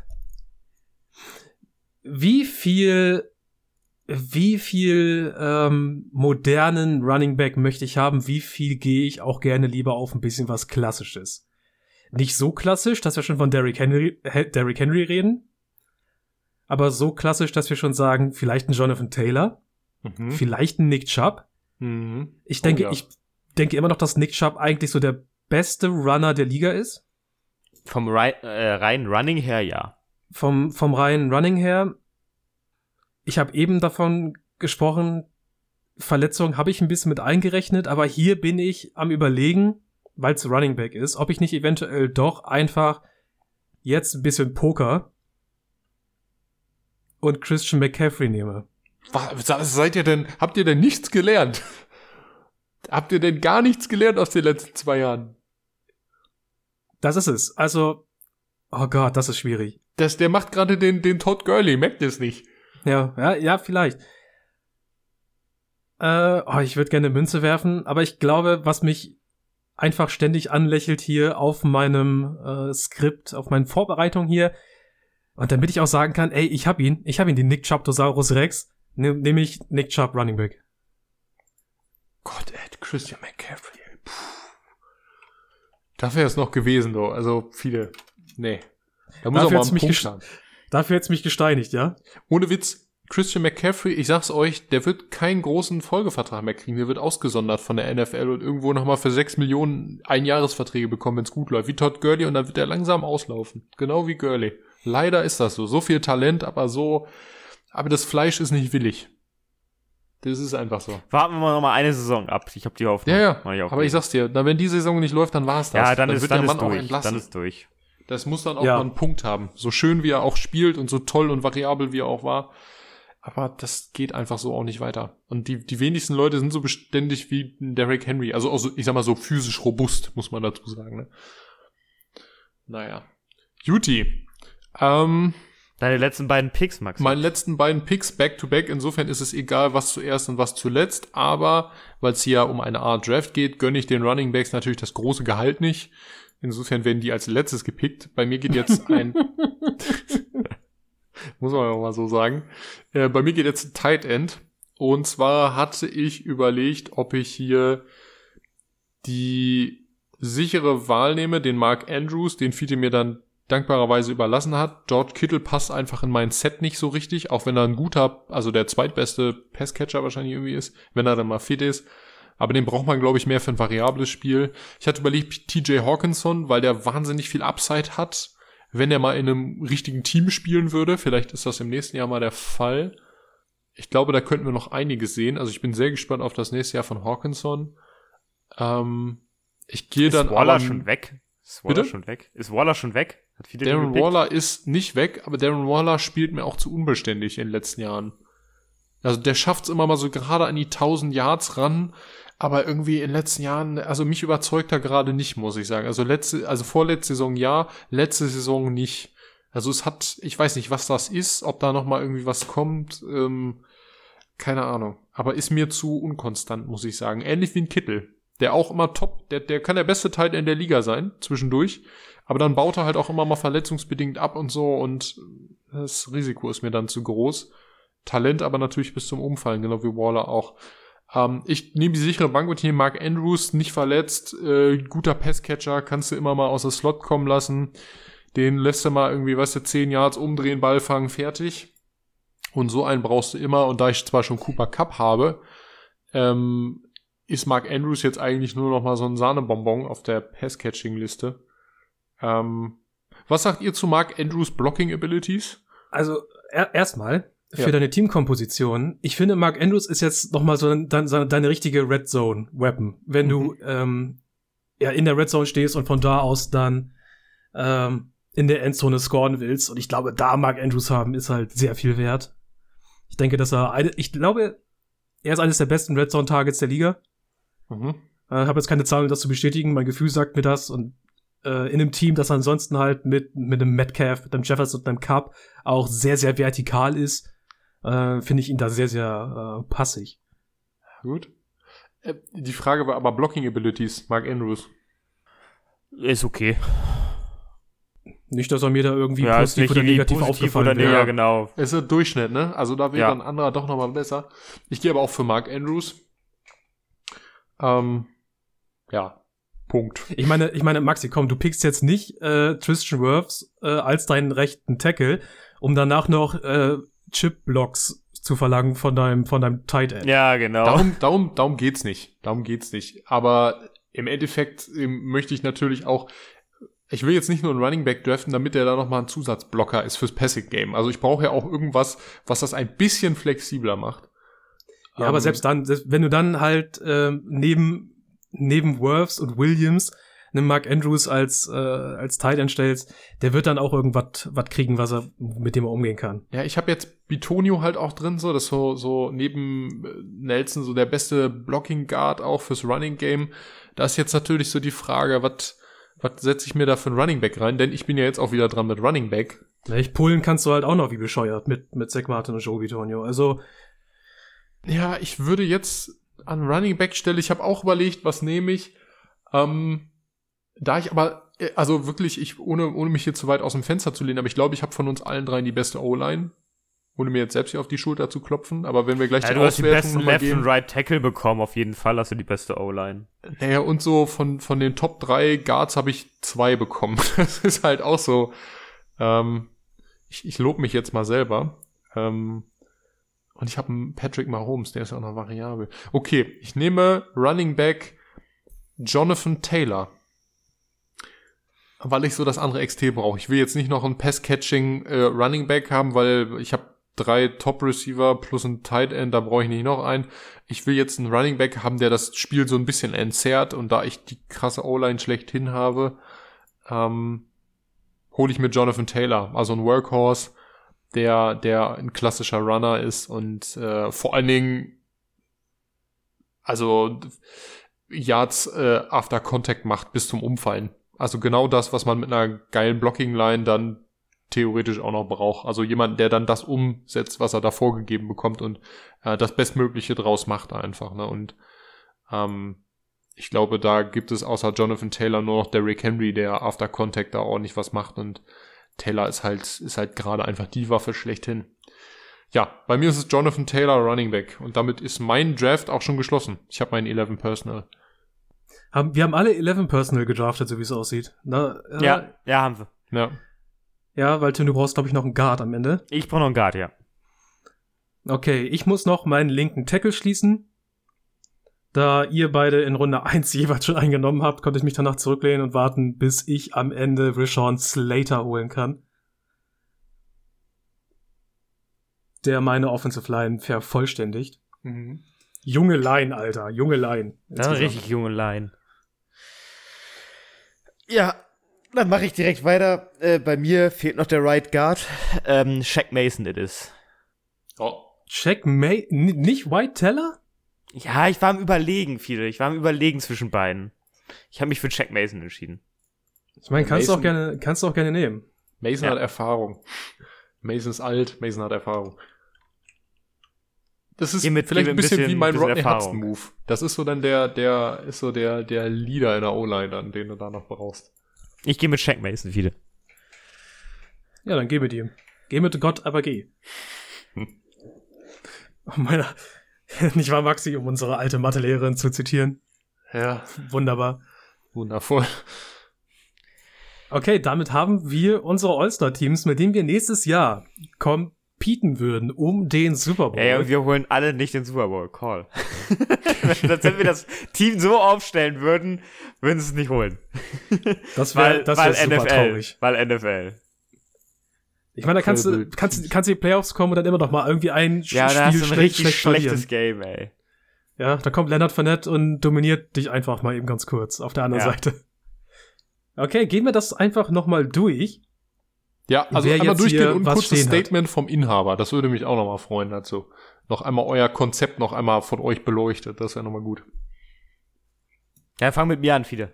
Speaker 1: wie viel, wie viel ähm, modernen Running Back möchte ich haben? Wie viel gehe ich auch gerne lieber auf ein bisschen was Klassisches? Nicht so klassisch, dass wir schon von Derrick Henry, Derrick Henry reden, aber so klassisch, dass wir schon sagen, vielleicht ein Jonathan Taylor, mhm. vielleicht ein Nick Chubb. Mhm. Ich denke, oh, ja. ich denke immer noch, dass Nick Chubb eigentlich so der beste Runner der Liga ist.
Speaker 3: Vom rein, äh, rein Running her, ja.
Speaker 1: Vom, vom reinen Running her. Ich habe eben davon gesprochen, Verletzung habe ich ein bisschen mit eingerechnet, aber hier bin ich am überlegen, weil es Running Back ist, ob ich nicht eventuell doch einfach jetzt ein bisschen Poker und Christian McCaffrey nehme.
Speaker 2: Was, seid ihr denn, habt ihr denn nichts gelernt? habt ihr denn gar nichts gelernt aus den letzten zwei Jahren?
Speaker 1: Das ist es. Also, oh Gott, das ist schwierig.
Speaker 2: Das, der macht gerade den, den Todd Gurley, merkt es nicht.
Speaker 1: Ja, ja, ja, vielleicht. Äh, oh, ich würde gerne Münze werfen, aber ich glaube, was mich einfach ständig anlächelt hier auf meinem äh, Skript, auf meinen Vorbereitungen hier, und damit ich auch sagen kann, ey, ich hab ihn, ich hab ihn, den Nick Chaptosaurus Rex, ne, nämlich Nick Chubb Running Back.
Speaker 2: Gott, Ed, Christian McCaffrey, Puh. Das wäre es noch gewesen, doch. Also viele. Nee.
Speaker 1: Da muss dafür auch mal ein Punkt haben. Dafür hätte mich gesteinigt, ja?
Speaker 2: Ohne Witz, Christian McCaffrey, ich sag's euch, der wird keinen großen Folgevertrag mehr kriegen. Der wird ausgesondert von der NFL und irgendwo nochmal für sechs Millionen Einjahresverträge bekommen, wenn's gut läuft. Wie Todd Gurley und dann wird er langsam auslaufen. Genau wie Gurley. Leider ist das so. So viel Talent, aber so, aber das Fleisch ist nicht willig. Das ist einfach so.
Speaker 3: Warten wir mal noch mal eine Saison ab. Ich habe die Hoffnung.
Speaker 2: Ja, ja. Ich aber ich sag's dir, na, wenn die Saison nicht läuft, dann war's das.
Speaker 3: Ja, dann, dann ist, wird dann der Mann ist durch. auch entlassen. Dann ist durch.
Speaker 2: Das muss dann auch ja. mal einen Punkt haben. So schön wie er auch spielt und so toll und variabel wie er auch war. Aber das geht einfach so auch nicht weiter. Und die, die wenigsten Leute sind so beständig wie Derrick Henry. Also, also ich sag mal so physisch robust, muss man dazu sagen. Ne? Naja. Juti. Ähm,
Speaker 3: Deine letzten beiden Picks, Max.
Speaker 2: Meine letzten beiden Picks back-to-back. -back. Insofern ist es egal, was zuerst und was zuletzt. Aber, weil es hier um eine Art Draft geht, gönne ich den Running Backs natürlich das große Gehalt nicht. Insofern werden die als letztes gepickt. Bei mir geht jetzt ein Muss man auch mal so sagen. Äh, bei mir geht jetzt ein Tight End. Und zwar hatte ich überlegt, ob ich hier die sichere Wahl nehme, den Mark Andrews, den Fiete mir dann dankbarerweise überlassen hat. George Kittle passt einfach in mein Set nicht so richtig, auch wenn er ein guter, also der zweitbeste Passcatcher wahrscheinlich irgendwie ist, wenn er dann mal fit ist. Aber den braucht man, glaube ich, mehr für ein variables Spiel. Ich hatte überlegt, TJ Hawkinson, weil der wahnsinnig viel Upside hat wenn er mal in einem richtigen Team spielen würde. Vielleicht ist das im nächsten Jahr mal der Fall. Ich glaube, da könnten wir noch einiges sehen. Also ich bin sehr gespannt auf das nächste Jahr von Hawkinson. Ähm, ich gehe dann
Speaker 3: Ist Waller schon weg? Ist Waller bitte? schon weg? Ist Waller schon weg?
Speaker 2: Hat viele Darren Waller ist nicht weg, aber Darren Waller spielt mir auch zu unbeständig in den letzten Jahren. Also der schafft es immer mal so gerade an die 1000 Yards ran, aber irgendwie in den letzten Jahren, also mich überzeugt er gerade nicht, muss ich sagen. Also letzte, also vorletzte Saison ja, letzte Saison nicht. Also es hat, ich weiß nicht, was das ist, ob da noch mal irgendwie was kommt, ähm, keine Ahnung. Aber ist mir zu unkonstant, muss ich sagen. Ähnlich wie ein Kittel, der auch immer top, der, der kann der beste Teil in der Liga sein, zwischendurch. Aber dann baut er halt auch immer mal verletzungsbedingt ab und so und das Risiko ist mir dann zu groß. Talent aber natürlich bis zum Umfallen, genau wie Waller auch. Ähm, ich nehme die sichere Bank und hier Mark Andrews, nicht verletzt, äh, guter Passcatcher, kannst du immer mal aus der Slot kommen lassen. Den lässt du mal irgendwie, weißt du, 10 Yards umdrehen, Ball fangen, fertig. Und so einen brauchst du immer. Und da ich zwar schon Cooper Cup habe, ähm, ist Mark Andrews jetzt eigentlich nur noch mal so ein Sahnebonbon auf der Passcatching-Liste. Ähm, was sagt ihr zu Mark Andrews Blocking Abilities?
Speaker 1: Also er erstmal für ja. deine Teamkomposition. Ich finde, Mark Andrews ist jetzt noch mal so dein, deine richtige Red Zone Weapon, wenn mhm. du ähm, ja in der Red Zone stehst und von da aus dann ähm, in der Endzone scoren willst. Und ich glaube, da Mark Andrews haben ist halt sehr viel wert. Ich denke, dass er eine, ich glaube, er ist eines der besten Red Zone Targets der Liga. Mhm. Äh, habe jetzt keine Zahlen, um das zu bestätigen. Mein Gefühl sagt mir das und äh, in einem Team, das ansonsten halt mit mit einem Metcalf, mit einem Jefferson und einem Cup auch sehr sehr vertikal ist, äh, finde ich ihn da sehr, sehr äh, passig.
Speaker 2: Gut. Äh, die Frage war aber Blocking Abilities, Mark Andrews.
Speaker 3: Ist okay.
Speaker 1: Nicht, dass er mir da irgendwie ja, positiv oder negativ positiv aufgefallen wäre.
Speaker 2: Ja, genau. Es ist ein Durchschnitt, ne? Also da wäre ja. ein anderer doch nochmal besser. Ich gehe aber auch für Mark Andrews. Ähm, ja. Punkt.
Speaker 1: Ich meine, ich meine, Maxi, komm, du pickst jetzt nicht äh, Tristan Wirfs äh, als deinen rechten Tackle, um danach noch äh, Chip-Blocks zu verlangen von deinem, von deinem Tight End.
Speaker 3: Ja, genau.
Speaker 2: Darum, darum, darum geht's nicht. Darum geht's nicht. Aber im Endeffekt ähm, möchte ich natürlich auch, ich will jetzt nicht nur einen Running Back draften, damit der da nochmal ein Zusatzblocker ist fürs Passing Game. Also ich brauche ja auch irgendwas, was das ein bisschen flexibler macht.
Speaker 1: Ja, aber
Speaker 2: Ähm,
Speaker 1: selbst dann, selbst wenn du dann halt ähm, neben neben Worths und Williams einen Mark Andrews als äh, als Tight End stellst, der wird dann auch irgendwas was kriegen, was er mit dem er umgehen kann.
Speaker 2: Ja, ich habe jetzt Bitonio halt auch drin, so das so so neben äh, Nelson so der beste Blocking Guard auch fürs Running Game. Da ist jetzt natürlich so die Frage, was was setze ich mir da für einen Running Back rein? Denn ich bin ja jetzt auch wieder dran mit Running Back.
Speaker 1: Ja, ich pullen kannst du halt auch noch wie bescheuert mit mit Zach Martin und Joe Bitonio. Also
Speaker 2: Ja, ich würde jetzt an Running Back Stelle, ich habe auch überlegt, was nehme ich. Ähm, da ich aber, äh, also wirklich, ich, ohne, ohne mich hier zu weit aus dem Fenster zu lehnen, aber ich glaube, ich habe von uns allen dreien die beste O-Line. Ohne mir jetzt selbst hier auf die Schulter zu klopfen, aber wenn wir gleich
Speaker 3: Ja,
Speaker 2: die
Speaker 3: du hast die besten Left
Speaker 2: gehen.
Speaker 3: und Right Tackle bekommen, auf jeden Fall hast du die beste O-Line.
Speaker 2: Naja, und so von, von den Top 3 Guards habe ich zwei bekommen. Das ist halt auch so. Ähm, ich ich lobe mich jetzt mal selber. Ähm, und ich habe einen Patrick Mahomes, der ist ja auch noch variabel. Okay, ich nehme Running Back Jonathan Taylor. Weil ich so das andere XT brauche. Ich will jetzt nicht noch einen Pass-Catching äh, Running Back haben, weil ich habe drei Top-Receiver plus ein Tight End, da brauche ich nicht noch einen. Ich will jetzt einen Running Back haben, der das Spiel so ein bisschen entzerrt und da ich die krasse O-Line schlechthin habe, ähm, hole ich mir Jonathan Taylor, also ein Workhorse, der, der ein klassischer Runner ist und äh, vor allen Dingen also Yards äh, after Contact macht bis zum Umfallen. Also genau das, was man mit einer geilen Blocking-Line dann theoretisch auch noch braucht. Also jemand, der dann das umsetzt, was er da vorgegeben bekommt und äh, das Bestmögliche draus macht einfach. Ne? Und ähm, ich glaube, da gibt es außer Jonathan Taylor nur noch Derrick Henry, der after Contact da ordentlich was macht und Taylor ist halt, ist halt gerade einfach die Waffe schlechthin. Ja, bei mir ist es Jonathan Taylor Running Back und damit ist mein Draft auch schon geschlossen. Ich habe meinen 11 Personal.
Speaker 1: Haben wir haben alle 11 Personal gedraftet, so wie es aussieht. Na, äh,
Speaker 3: Ja, ja, haben wir.
Speaker 2: Ja.
Speaker 1: Ja, weil Tim, du brauchst glaube ich noch einen Guard am Ende.
Speaker 3: Ich brauche noch einen Guard, ja.
Speaker 1: Okay, ich muss noch meinen linken Tackle schließen. Da ihr beide in Runde 1 jeweils schon eingenommen habt, konnte ich mich danach zurücklehnen und warten, bis ich am Ende Rashawn Slater holen kann. Der meine Offensive Line vervollständigt.
Speaker 2: Mhm.
Speaker 1: Junge Line, Alter, junge Line.
Speaker 3: Das ist richtig junge Line. Ja, dann mache ich direkt weiter. Äh, bei mir fehlt noch der Right Guard. Ähm, Shaq Mason it is.
Speaker 2: Oh.
Speaker 1: Check May, n- nicht White Teller?
Speaker 3: Ja, ich war am Überlegen, viele. Ich war am Überlegen zwischen beiden. Ich habe mich für Jack Mason entschieden.
Speaker 1: Ich meine, kannst du auch
Speaker 2: Mason-
Speaker 1: gerne, kannst du auch gerne nehmen.
Speaker 2: Mason
Speaker 3: Ja.
Speaker 2: hat Erfahrung. Mason ist alt, Mason hat Erfahrung. Das ist
Speaker 3: Geh mit-
Speaker 2: vielleicht ein bisschen,
Speaker 3: bisschen-
Speaker 2: wie mein
Speaker 3: bisschen
Speaker 2: Rodney
Speaker 3: Erfahrung.
Speaker 2: Hudson Move. Das ist so dann der, der, ist so der, der Leader in der O-Line, dann, den du da noch brauchst.
Speaker 3: Ich gehe mit Shaq Mason, viele.
Speaker 1: Ja, dann geh mit ihm. Geh mit Gott, aber geh. Um meiner, nicht wahr, Maxi, um unsere alte Mathelehrerin zu zitieren.
Speaker 2: Ja,
Speaker 1: Wunderbar.
Speaker 2: wundervoll.
Speaker 1: Okay, damit haben wir unsere All-Star-Teams, mit denen wir nächstes Jahr competen würden um den Super Bowl.
Speaker 3: Ey, und wir holen alle nicht den Super Bowl. Call. Wenn wir das Team so aufstellen würden, würden sie es nicht holen.
Speaker 1: das
Speaker 3: Weil,
Speaker 1: wäre das
Speaker 3: weil
Speaker 1: wär super
Speaker 3: NFL.
Speaker 1: traurig.
Speaker 3: Weil NFL.
Speaker 1: Ich meine, da kannst du, kannst, du- kannst du in die Playoffs kommen und dann immer noch mal irgendwie ein
Speaker 3: Ja,
Speaker 1: Spiel
Speaker 3: da hast du ein
Speaker 1: schlecht,
Speaker 3: richtig
Speaker 1: schlecht
Speaker 3: schlechtes
Speaker 1: verlieren.
Speaker 3: Game, ey.
Speaker 1: Ja, da kommt Leonard Fournette und dominiert dich einfach mal eben ganz kurz auf der anderen
Speaker 3: Ja.
Speaker 1: Seite. Okay, gehen wir das einfach noch mal durch.
Speaker 2: Ja, also
Speaker 1: Wer
Speaker 2: einmal durchgehen und ein kurzes
Speaker 1: stehen hat.
Speaker 2: Statement vom Inhaber. Das würde mich auch nochmal freuen dazu. Noch einmal euer Konzept noch einmal von euch beleuchtet. Das wäre nochmal gut.
Speaker 3: Ja, fang mit mir an, viele.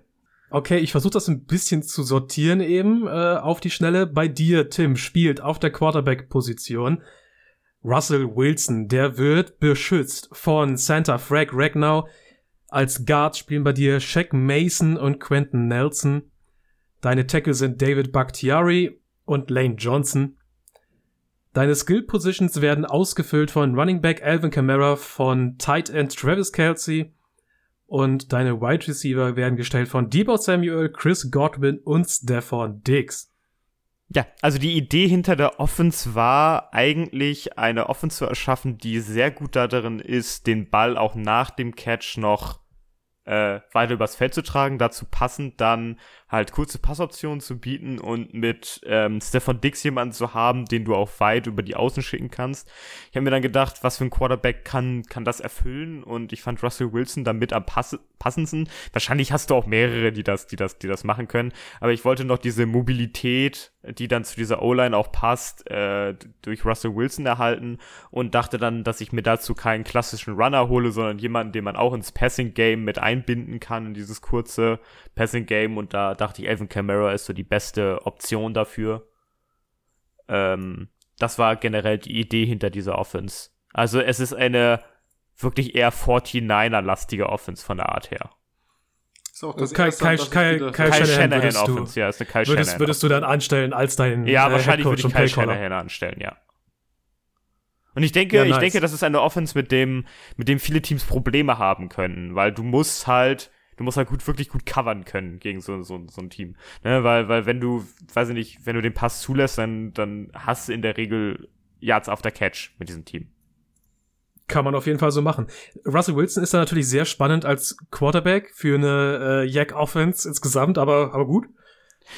Speaker 1: Okay, ich versuche das ein bisschen zu sortieren eben äh, auf die Schnelle. Bei dir, Tim, spielt auf der Quarterback-Position Russell Wilson. Der wird beschützt von Santa Frag Ragnow. Als Guard spielen bei dir Shaq Mason und Quentin Nelson. Deine Tackle sind David Bakhtiari und Lane Johnson. Deine Skill Positions werden ausgefüllt von Running Back Alvin Kamara, von Tight End Travis Kelsey, Und deine Wide Receiver werden gestellt von Debo Samuel, Chris Godwin und Stefan Diggs.
Speaker 3: Ja, also die Idee hinter der Offense war eigentlich eine Offense zu erschaffen, die sehr gut darin ist, den Ball auch nach dem Catch noch äh, weiter übers Feld zu tragen, dazu passend dann halt kurze Passoptionen zu bieten und mit ähm, Stefan Dix jemanden zu haben, den du auch weit über die Außen schicken kannst. Ich habe mir dann gedacht, was für ein Quarterback kann, kann das erfüllen und ich fand Russell Wilson damit am pass passendsten. Wahrscheinlich hast du auch mehrere, die das, die das, die das machen können, aber ich wollte noch diese Mobilität, die dann zu dieser O-Line auch passt, äh, durch Russell Wilson erhalten und dachte dann, dass ich mir dazu keinen klassischen Runner hole, sondern jemanden, den man auch ins Passing Game mit einbinden kann, in dieses kurze Passing Game und da dachte ich, Elvin Kamara ist so die beste Option dafür. Ähm, das war generell die Idee hinter dieser Offense. Also es ist eine wirklich eher 49er-lastige Offense von der Art her.
Speaker 1: Ist auch das Kai, Kai, Kai, Kai, Kai Shanahan, Shanahan Offense, ja, ist eine Kai würdest, Shanahan würdest du dann anstellen als deinen
Speaker 3: Ja, äh, wahrscheinlich würde ich Kai Shanahan anstellen, ja. Und ich denke, ja, nice. ich denke, das ist eine Offense, mit dem, mit dem viele Teams Probleme haben können, weil du musst halt du musst halt gut, wirklich gut covern können gegen so, so, so ein Team. Ne? Weil, weil wenn du, weiß ich nicht, wenn du den Pass zulässt, dann, dann hast du in der Regel Yards after Catch mit diesem Team.
Speaker 1: Kann man auf jeden Fall so machen. Russell Wilson ist da natürlich sehr spannend als Quarterback für eine äh, Yak Offense insgesamt, aber, aber gut.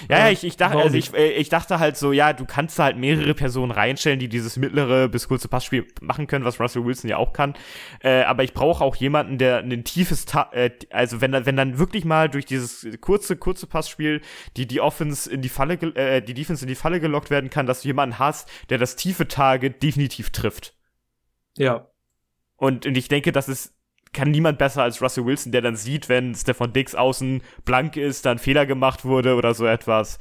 Speaker 3: Ja, ja, ich, ich, dachte, also ich, äh, ich dachte halt so, ja, du kannst da halt mehrere Personen reinstellen, die dieses mittlere bis kurze Passspiel machen können, was Russell Wilson ja auch kann. Äh, aber ich brauche auch jemanden, der ein tiefes, Ta äh, also wenn, wenn dann wirklich mal durch dieses kurze, kurze Passspiel die, die Offense in die Falle, äh, die Defense in die Falle gelockt werden kann, dass du jemanden hast, der das tiefe Target definitiv trifft.
Speaker 1: Ja.
Speaker 3: Und, und ich denke, das ist kann niemand besser als Russell Wilson, der dann sieht, wenn Stefan Dix außen blank ist, dann Fehler gemacht wurde oder so etwas,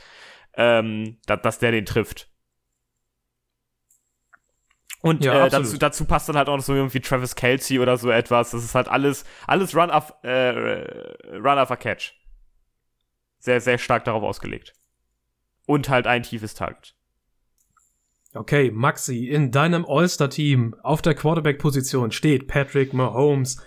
Speaker 3: ähm, dass, dass der den trifft. Und ja, äh, dazu, dazu passt dann halt auch noch so irgendwie Travis Kelsey oder so etwas. Das ist halt alles, alles Run auf, äh, Run auf a Catch. Sehr, sehr stark darauf ausgelegt. Und halt ein tiefes Target.
Speaker 1: Okay, Maxi, in deinem All-Star-Team auf der Quarterback-Position steht Patrick Mahomes.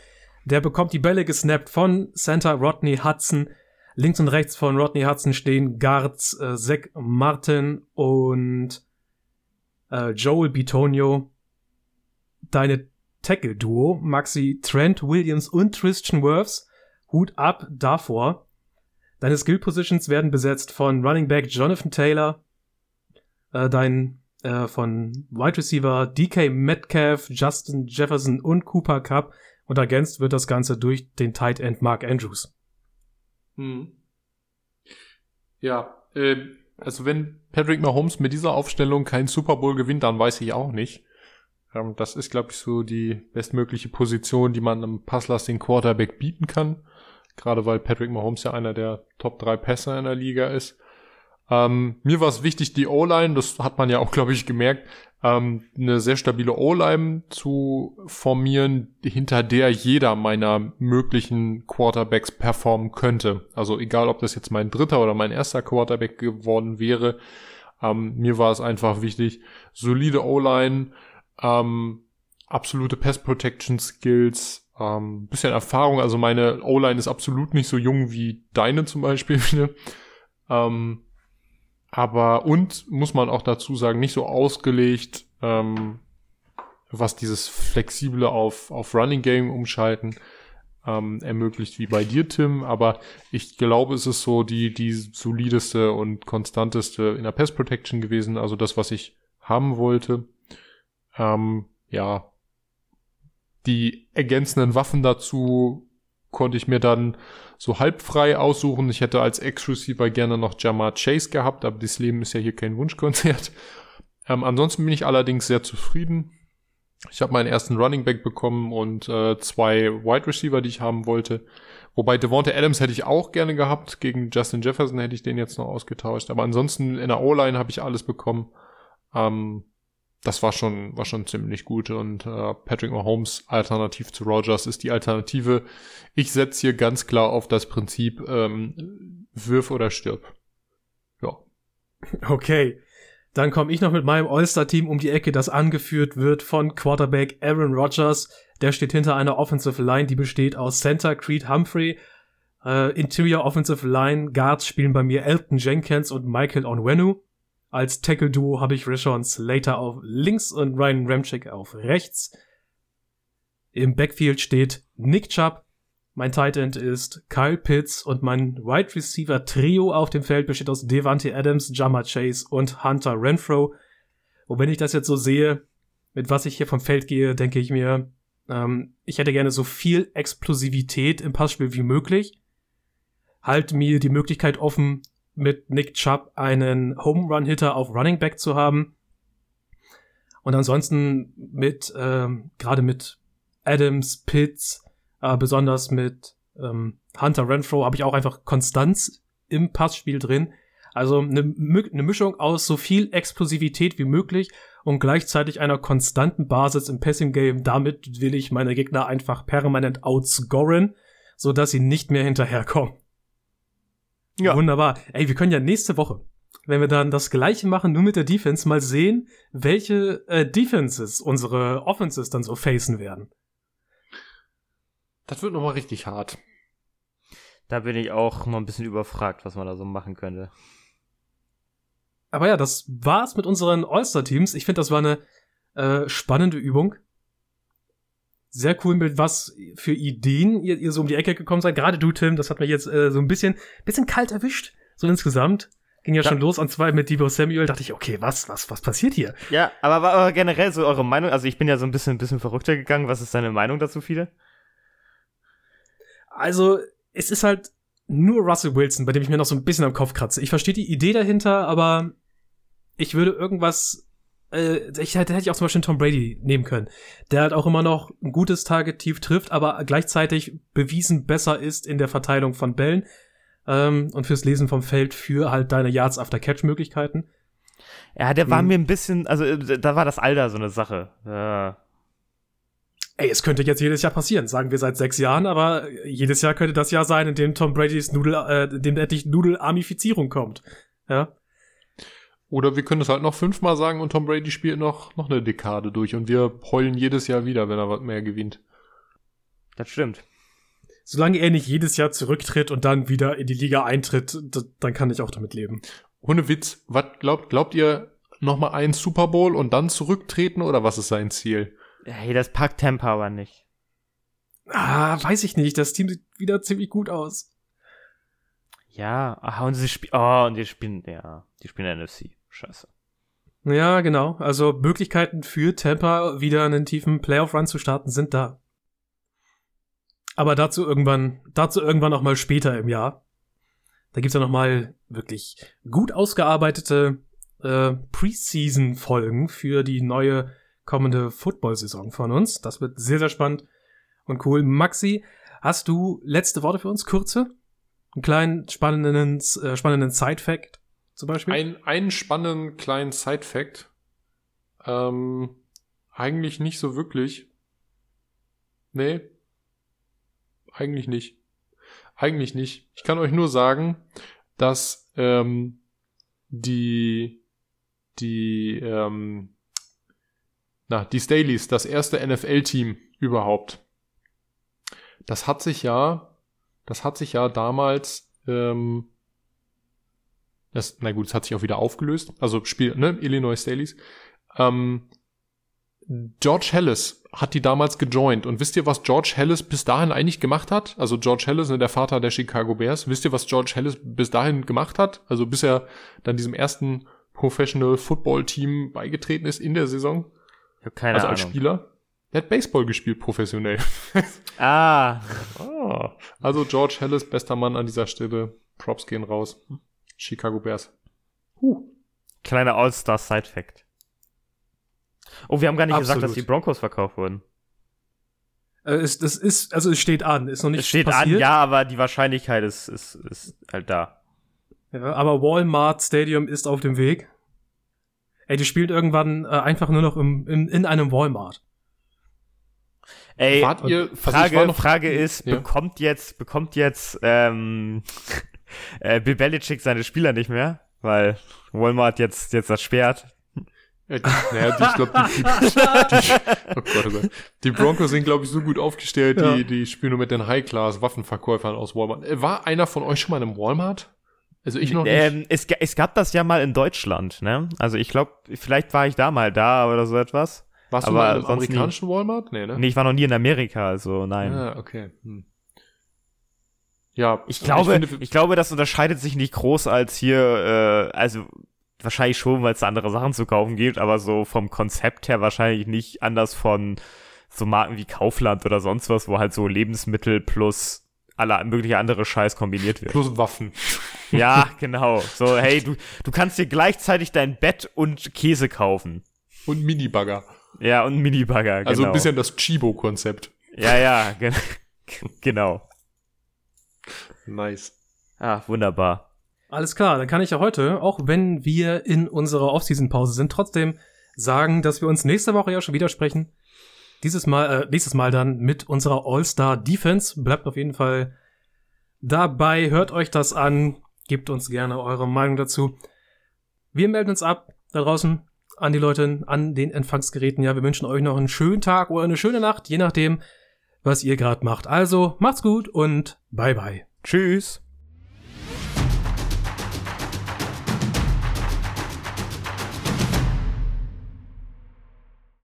Speaker 1: Der bekommt die Bälle gesnappt von Santa Rodney Hudson. Links und rechts von Rodney Hudson stehen Guards äh, Zach Martin und äh, Joel Bitonio. Deine Tackle-Duo, Maxi Trent Williams und Christian Wirfs. Hut ab davor. Deine Skill-Positions werden besetzt von Running Back Jonathan Taylor. Äh, dein äh, von Wide Receiver DK Metcalf, Justin Jefferson und Cooper Cup und ergänzt wird das Ganze durch den Tight End Mark Andrews.
Speaker 2: Hm. Ja, äh, also wenn Patrick Mahomes mit dieser Aufstellung keinen Super Bowl gewinnt, dann weiß ich auch nicht. Ähm, das ist, glaube ich, so die bestmögliche Position, die man einem passlastigen Quarterback bieten kann. Gerade weil Patrick Mahomes ja einer der Top 3 Pässer in der Liga ist. Ähm, mir war es wichtig, die O-Line, das hat man ja auch, glaube ich, gemerkt, ähm, eine sehr stabile O-Line zu formieren, hinter der jeder meiner möglichen Quarterbacks performen könnte. Also egal, ob das jetzt mein dritter oder mein erster Quarterback geworden wäre, ähm, mir war es einfach wichtig, solide O-Line, ähm, absolute Pass Protection Skills, ähm, bisschen Erfahrung. Also meine O-Line ist absolut nicht so jung wie deine zum Beispiel. ähm, aber und muss man auch dazu sagen, nicht so ausgelegt, ähm, was dieses flexible auf, auf Running Game umschalten ähm, ermöglicht wie bei dir, Tim. Aber ich glaube, es ist so die, die solideste und konstanteste in der Pass Protection gewesen. Also das, was ich haben wollte. Ähm, ja, die ergänzenden Waffen dazu konnte ich mir dann so halb frei aussuchen. Ich hätte als Ex-Receiver gerne noch Jamar Chase gehabt, aber das Leben ist ja hier kein Wunschkonzert. Ähm, ansonsten bin ich allerdings sehr zufrieden. Ich habe meinen ersten Running Back bekommen und äh, zwei Wide Receiver, die ich haben wollte. Wobei Devonta Adams hätte ich auch gerne gehabt. Gegen Justin Jefferson hätte ich den jetzt noch ausgetauscht. Aber ansonsten in der O-Line habe ich alles bekommen. Ähm, das war schon, war schon ziemlich gut. Und äh, Patrick Mahomes alternativ zu Rogers ist die Alternative. Ich setze hier ganz klar auf das Prinzip ähm, Wirf oder stirb. Ja.
Speaker 1: Okay. Dann komme ich noch mit meinem All-Star-Team um die Ecke, das angeführt wird von Quarterback Aaron Rodgers. Der steht hinter einer Offensive Line, die besteht aus Center Creed Humphrey, äh, Interior Offensive Line Guards spielen bei mir Elton Jenkins und Michael Onwenu. Als Tackle-Duo habe ich Rashawn Slater auf links und Ryan Ramchick auf rechts. Im Backfield steht Nick Chubb. Mein Tight End ist Kyle Pitts und mein Wide Receiver Trio auf dem Feld besteht aus Devante Adams, Jama Chase und Hunter Renfro. Und wenn ich das jetzt so sehe, mit was ich hier vom Feld gehe, denke ich mir, ähm, ich hätte gerne so viel Explosivität im Passspiel wie möglich. Halt mir die Möglichkeit offen, mit Nick Chubb einen Home Run Hitter auf Running Back zu haben. Und ansonsten mit, ähm, gerade mit Adams, Pitts, äh, besonders mit ähm, Hunter Renfro habe ich auch einfach Konstanz im Passspiel drin. Also eine, eine Mischung aus so viel Explosivität wie möglich und gleichzeitig einer konstanten Basis im Passing Game. Damit will ich meine Gegner einfach permanent outscoren, so dass sie nicht mehr hinterherkommen. Ja. Wunderbar. Ey, wir können ja nächste Woche, wenn wir dann das gleiche machen, nur mit der Defense, mal sehen, welche äh, Defenses unsere Offenses dann so facen werden.
Speaker 2: Das wird nochmal richtig hart.
Speaker 3: Da bin ich auch mal ein bisschen überfragt, was man da so machen könnte.
Speaker 1: Aber ja, das war's mit unseren All-Star-Teams. Ich finde, das war eine äh, spannende Übung. Sehr cool, mit was für Ideen ihr, ihr so um die Ecke gekommen seid. Gerade du, Tim, das hat mich jetzt äh, so ein bisschen, bisschen kalt erwischt. So insgesamt. Ging ja, ja, schon los an zwei mit Debo Samuel. Dachte ich, okay, was, was, was passiert hier?
Speaker 3: Ja, aber, aber generell so eure Meinung. Also ich bin ja so ein bisschen, ein bisschen verrückter gegangen. Was ist deine Meinung dazu, viele?
Speaker 1: Also, es ist halt nur Russell Wilson, bei dem ich mir noch so ein bisschen am Kopf kratze. Ich verstehe die Idee dahinter, aber ich würde irgendwas, äh, ich hätte, hätte ich auch zum Beispiel Tom Brady nehmen können, der halt auch immer noch ein gutes Target tief trifft, aber gleichzeitig bewiesen besser ist in der Verteilung von Bällen ähm, und fürs Lesen vom Feld für halt deine Yards after Catch Möglichkeiten.
Speaker 3: Ja, der war hm. mir ein bisschen, also äh, da war das Alter so eine Sache. Ja.
Speaker 1: Ey, es könnte jetzt jedes Jahr passieren, sagen wir seit sechs Jahren, aber jedes Jahr könnte das Jahr sein, in dem Tom Bradys Nudel, äh, in dem endlich Nudelarmifizierung kommt. Ja.
Speaker 2: Oder wir können es halt noch fünfmal sagen und Tom Brady spielt noch, noch eine Dekade durch und wir heulen jedes Jahr wieder, wenn er was mehr gewinnt.
Speaker 3: Das stimmt.
Speaker 1: Solange er nicht jedes Jahr zurücktritt und dann wieder in die Liga eintritt, dann kann ich auch damit leben.
Speaker 2: Ohne Witz, was glaubt, glaubt ihr nochmal einen Super Bowl und dann zurücktreten oder was ist sein Ziel?
Speaker 3: Hey, das packt Tampa aber nicht.
Speaker 1: Ah, weiß ich nicht. Das Team sieht wieder ziemlich gut aus.
Speaker 3: Ja, aha, und sie spielen, oh, und die spielen, ja, die spielen NFC. Scheiße.
Speaker 1: Ja, genau. Also Möglichkeiten für Tampa wieder einen tiefen Playoff-Run zu starten sind da. Aber dazu irgendwann, dazu irgendwann auch mal später im Jahr. Da gibt's ja noch mal wirklich gut ausgearbeitete äh, Preseason-Folgen für die neue kommende Football-Saison von uns. Das wird sehr, sehr spannend und cool. Maxi, hast du letzte Worte für uns? Kurze? Einen kleinen, spannenden, äh, spannenden Side-Fact zum Beispiel?
Speaker 2: Ein, einen spannenden kleinen Side-Fact. Ähm, eigentlich nicht so wirklich. Nee. Eigentlich nicht. Eigentlich nicht. Ich kann euch nur sagen, dass ähm, die die ähm, na, die Staleys, das erste NFL-Team überhaupt. Das hat sich ja, das hat sich ja damals, ähm, das, na gut, es hat sich auch wieder aufgelöst. Also Spiel, ne, Illinois Staleys. Ähm, George Hellis hat die damals gejoint. Und wisst ihr, was George Hellis bis dahin eigentlich gemacht hat? Also George Hellis, ne, der Vater der Chicago Bears. Wisst ihr, was George Hellis bis dahin gemacht hat? Also bis er dann diesem ersten Professional Football Team beigetreten ist in der Saison?
Speaker 3: Ich habe keine
Speaker 2: also
Speaker 3: Ahnung.
Speaker 2: als Spieler. Der hat Baseball gespielt, professionell.
Speaker 3: ah.
Speaker 2: ah. Also George Hellis, bester Mann an dieser Stelle. Props gehen raus. Chicago Bears.
Speaker 3: Huh. Kleiner All-Star-Side-Fact. Oh, wir haben gar nicht Absolut. gesagt, dass die Broncos verkauft wurden.
Speaker 1: Äh, es, das ist, also es steht an, ist noch nicht
Speaker 3: Es steht passiert. an, ja, aber die Wahrscheinlichkeit ist, ist, ist halt da.
Speaker 1: Ja, aber Walmart Stadium ist auf dem Weg. Ey, die spielt irgendwann äh, einfach nur noch im, in, in einem Walmart.
Speaker 3: Ey, Wart ihr, also Frage, Frage ist, ja. bekommt jetzt, bekommt jetzt ähm, äh, Bill Belichick seine Spieler nicht mehr? weil Walmart jetzt, jetzt das sperrt.
Speaker 2: Naja, die, ich glaube, die, die, die, oh Gott, oh Gott. die Broncos sind, glaube ich, so gut aufgestellt,
Speaker 1: Ja.
Speaker 2: die, die spielen nur mit den High-Class-Waffenverkäufern aus Walmart. Äh, War einer von euch schon mal in einem Walmart? Also ich noch nicht.
Speaker 3: Ähm, es, es gab das ja mal in Deutschland, ne? Also ich glaube, vielleicht war ich da mal da oder so etwas.
Speaker 2: Warst du
Speaker 3: aber
Speaker 2: mal in einem
Speaker 3: sonst nie.
Speaker 2: amerikanischen Walmart? Nee, ne?
Speaker 3: Nee, ich war noch nie in Amerika, also nein.
Speaker 2: Ah, okay. Hm. Ja,
Speaker 3: Ich glaube, ich,
Speaker 2: finde,
Speaker 3: glaube, das unterscheidet sich nicht groß als hier, äh, also wahrscheinlich schon, weil es da andere Sachen zu kaufen gibt, aber so vom Konzept her wahrscheinlich nicht anders von so Marken wie Kaufland oder sonst was, wo halt so Lebensmittel plus aller mögliche andere Scheiß kombiniert wird.
Speaker 2: plus Waffen.
Speaker 3: ja, genau. So, hey, du, du kannst dir gleichzeitig dein Bett und Käse kaufen.
Speaker 2: Und Minibagger.
Speaker 3: Ja, und Minibagger, genau.
Speaker 2: Also ein bisschen das Chibo-Konzept.
Speaker 3: Ja, ja, gen genau.
Speaker 2: Nice.
Speaker 3: Ah, wunderbar.
Speaker 1: Alles klar, dann kann ich ja heute, auch wenn wir in unserer Off-Season-Pause sind, trotzdem sagen, dass wir uns nächste Woche ja schon wieder sprechen. Dieses Mal, äh, nächstes Mal dann mit unserer All-Star-Defense. Bleibt auf jeden Fall dabei, hört euch das an, gebt uns gerne eure Meinung dazu. Wir melden uns ab da draußen an die Leute an den Empfangsgeräten. Ja, wir wünschen euch noch einen schönen Tag oder eine schöne Nacht, je nachdem, was ihr gerade macht. Also macht's gut und bye bye.
Speaker 3: Tschüss.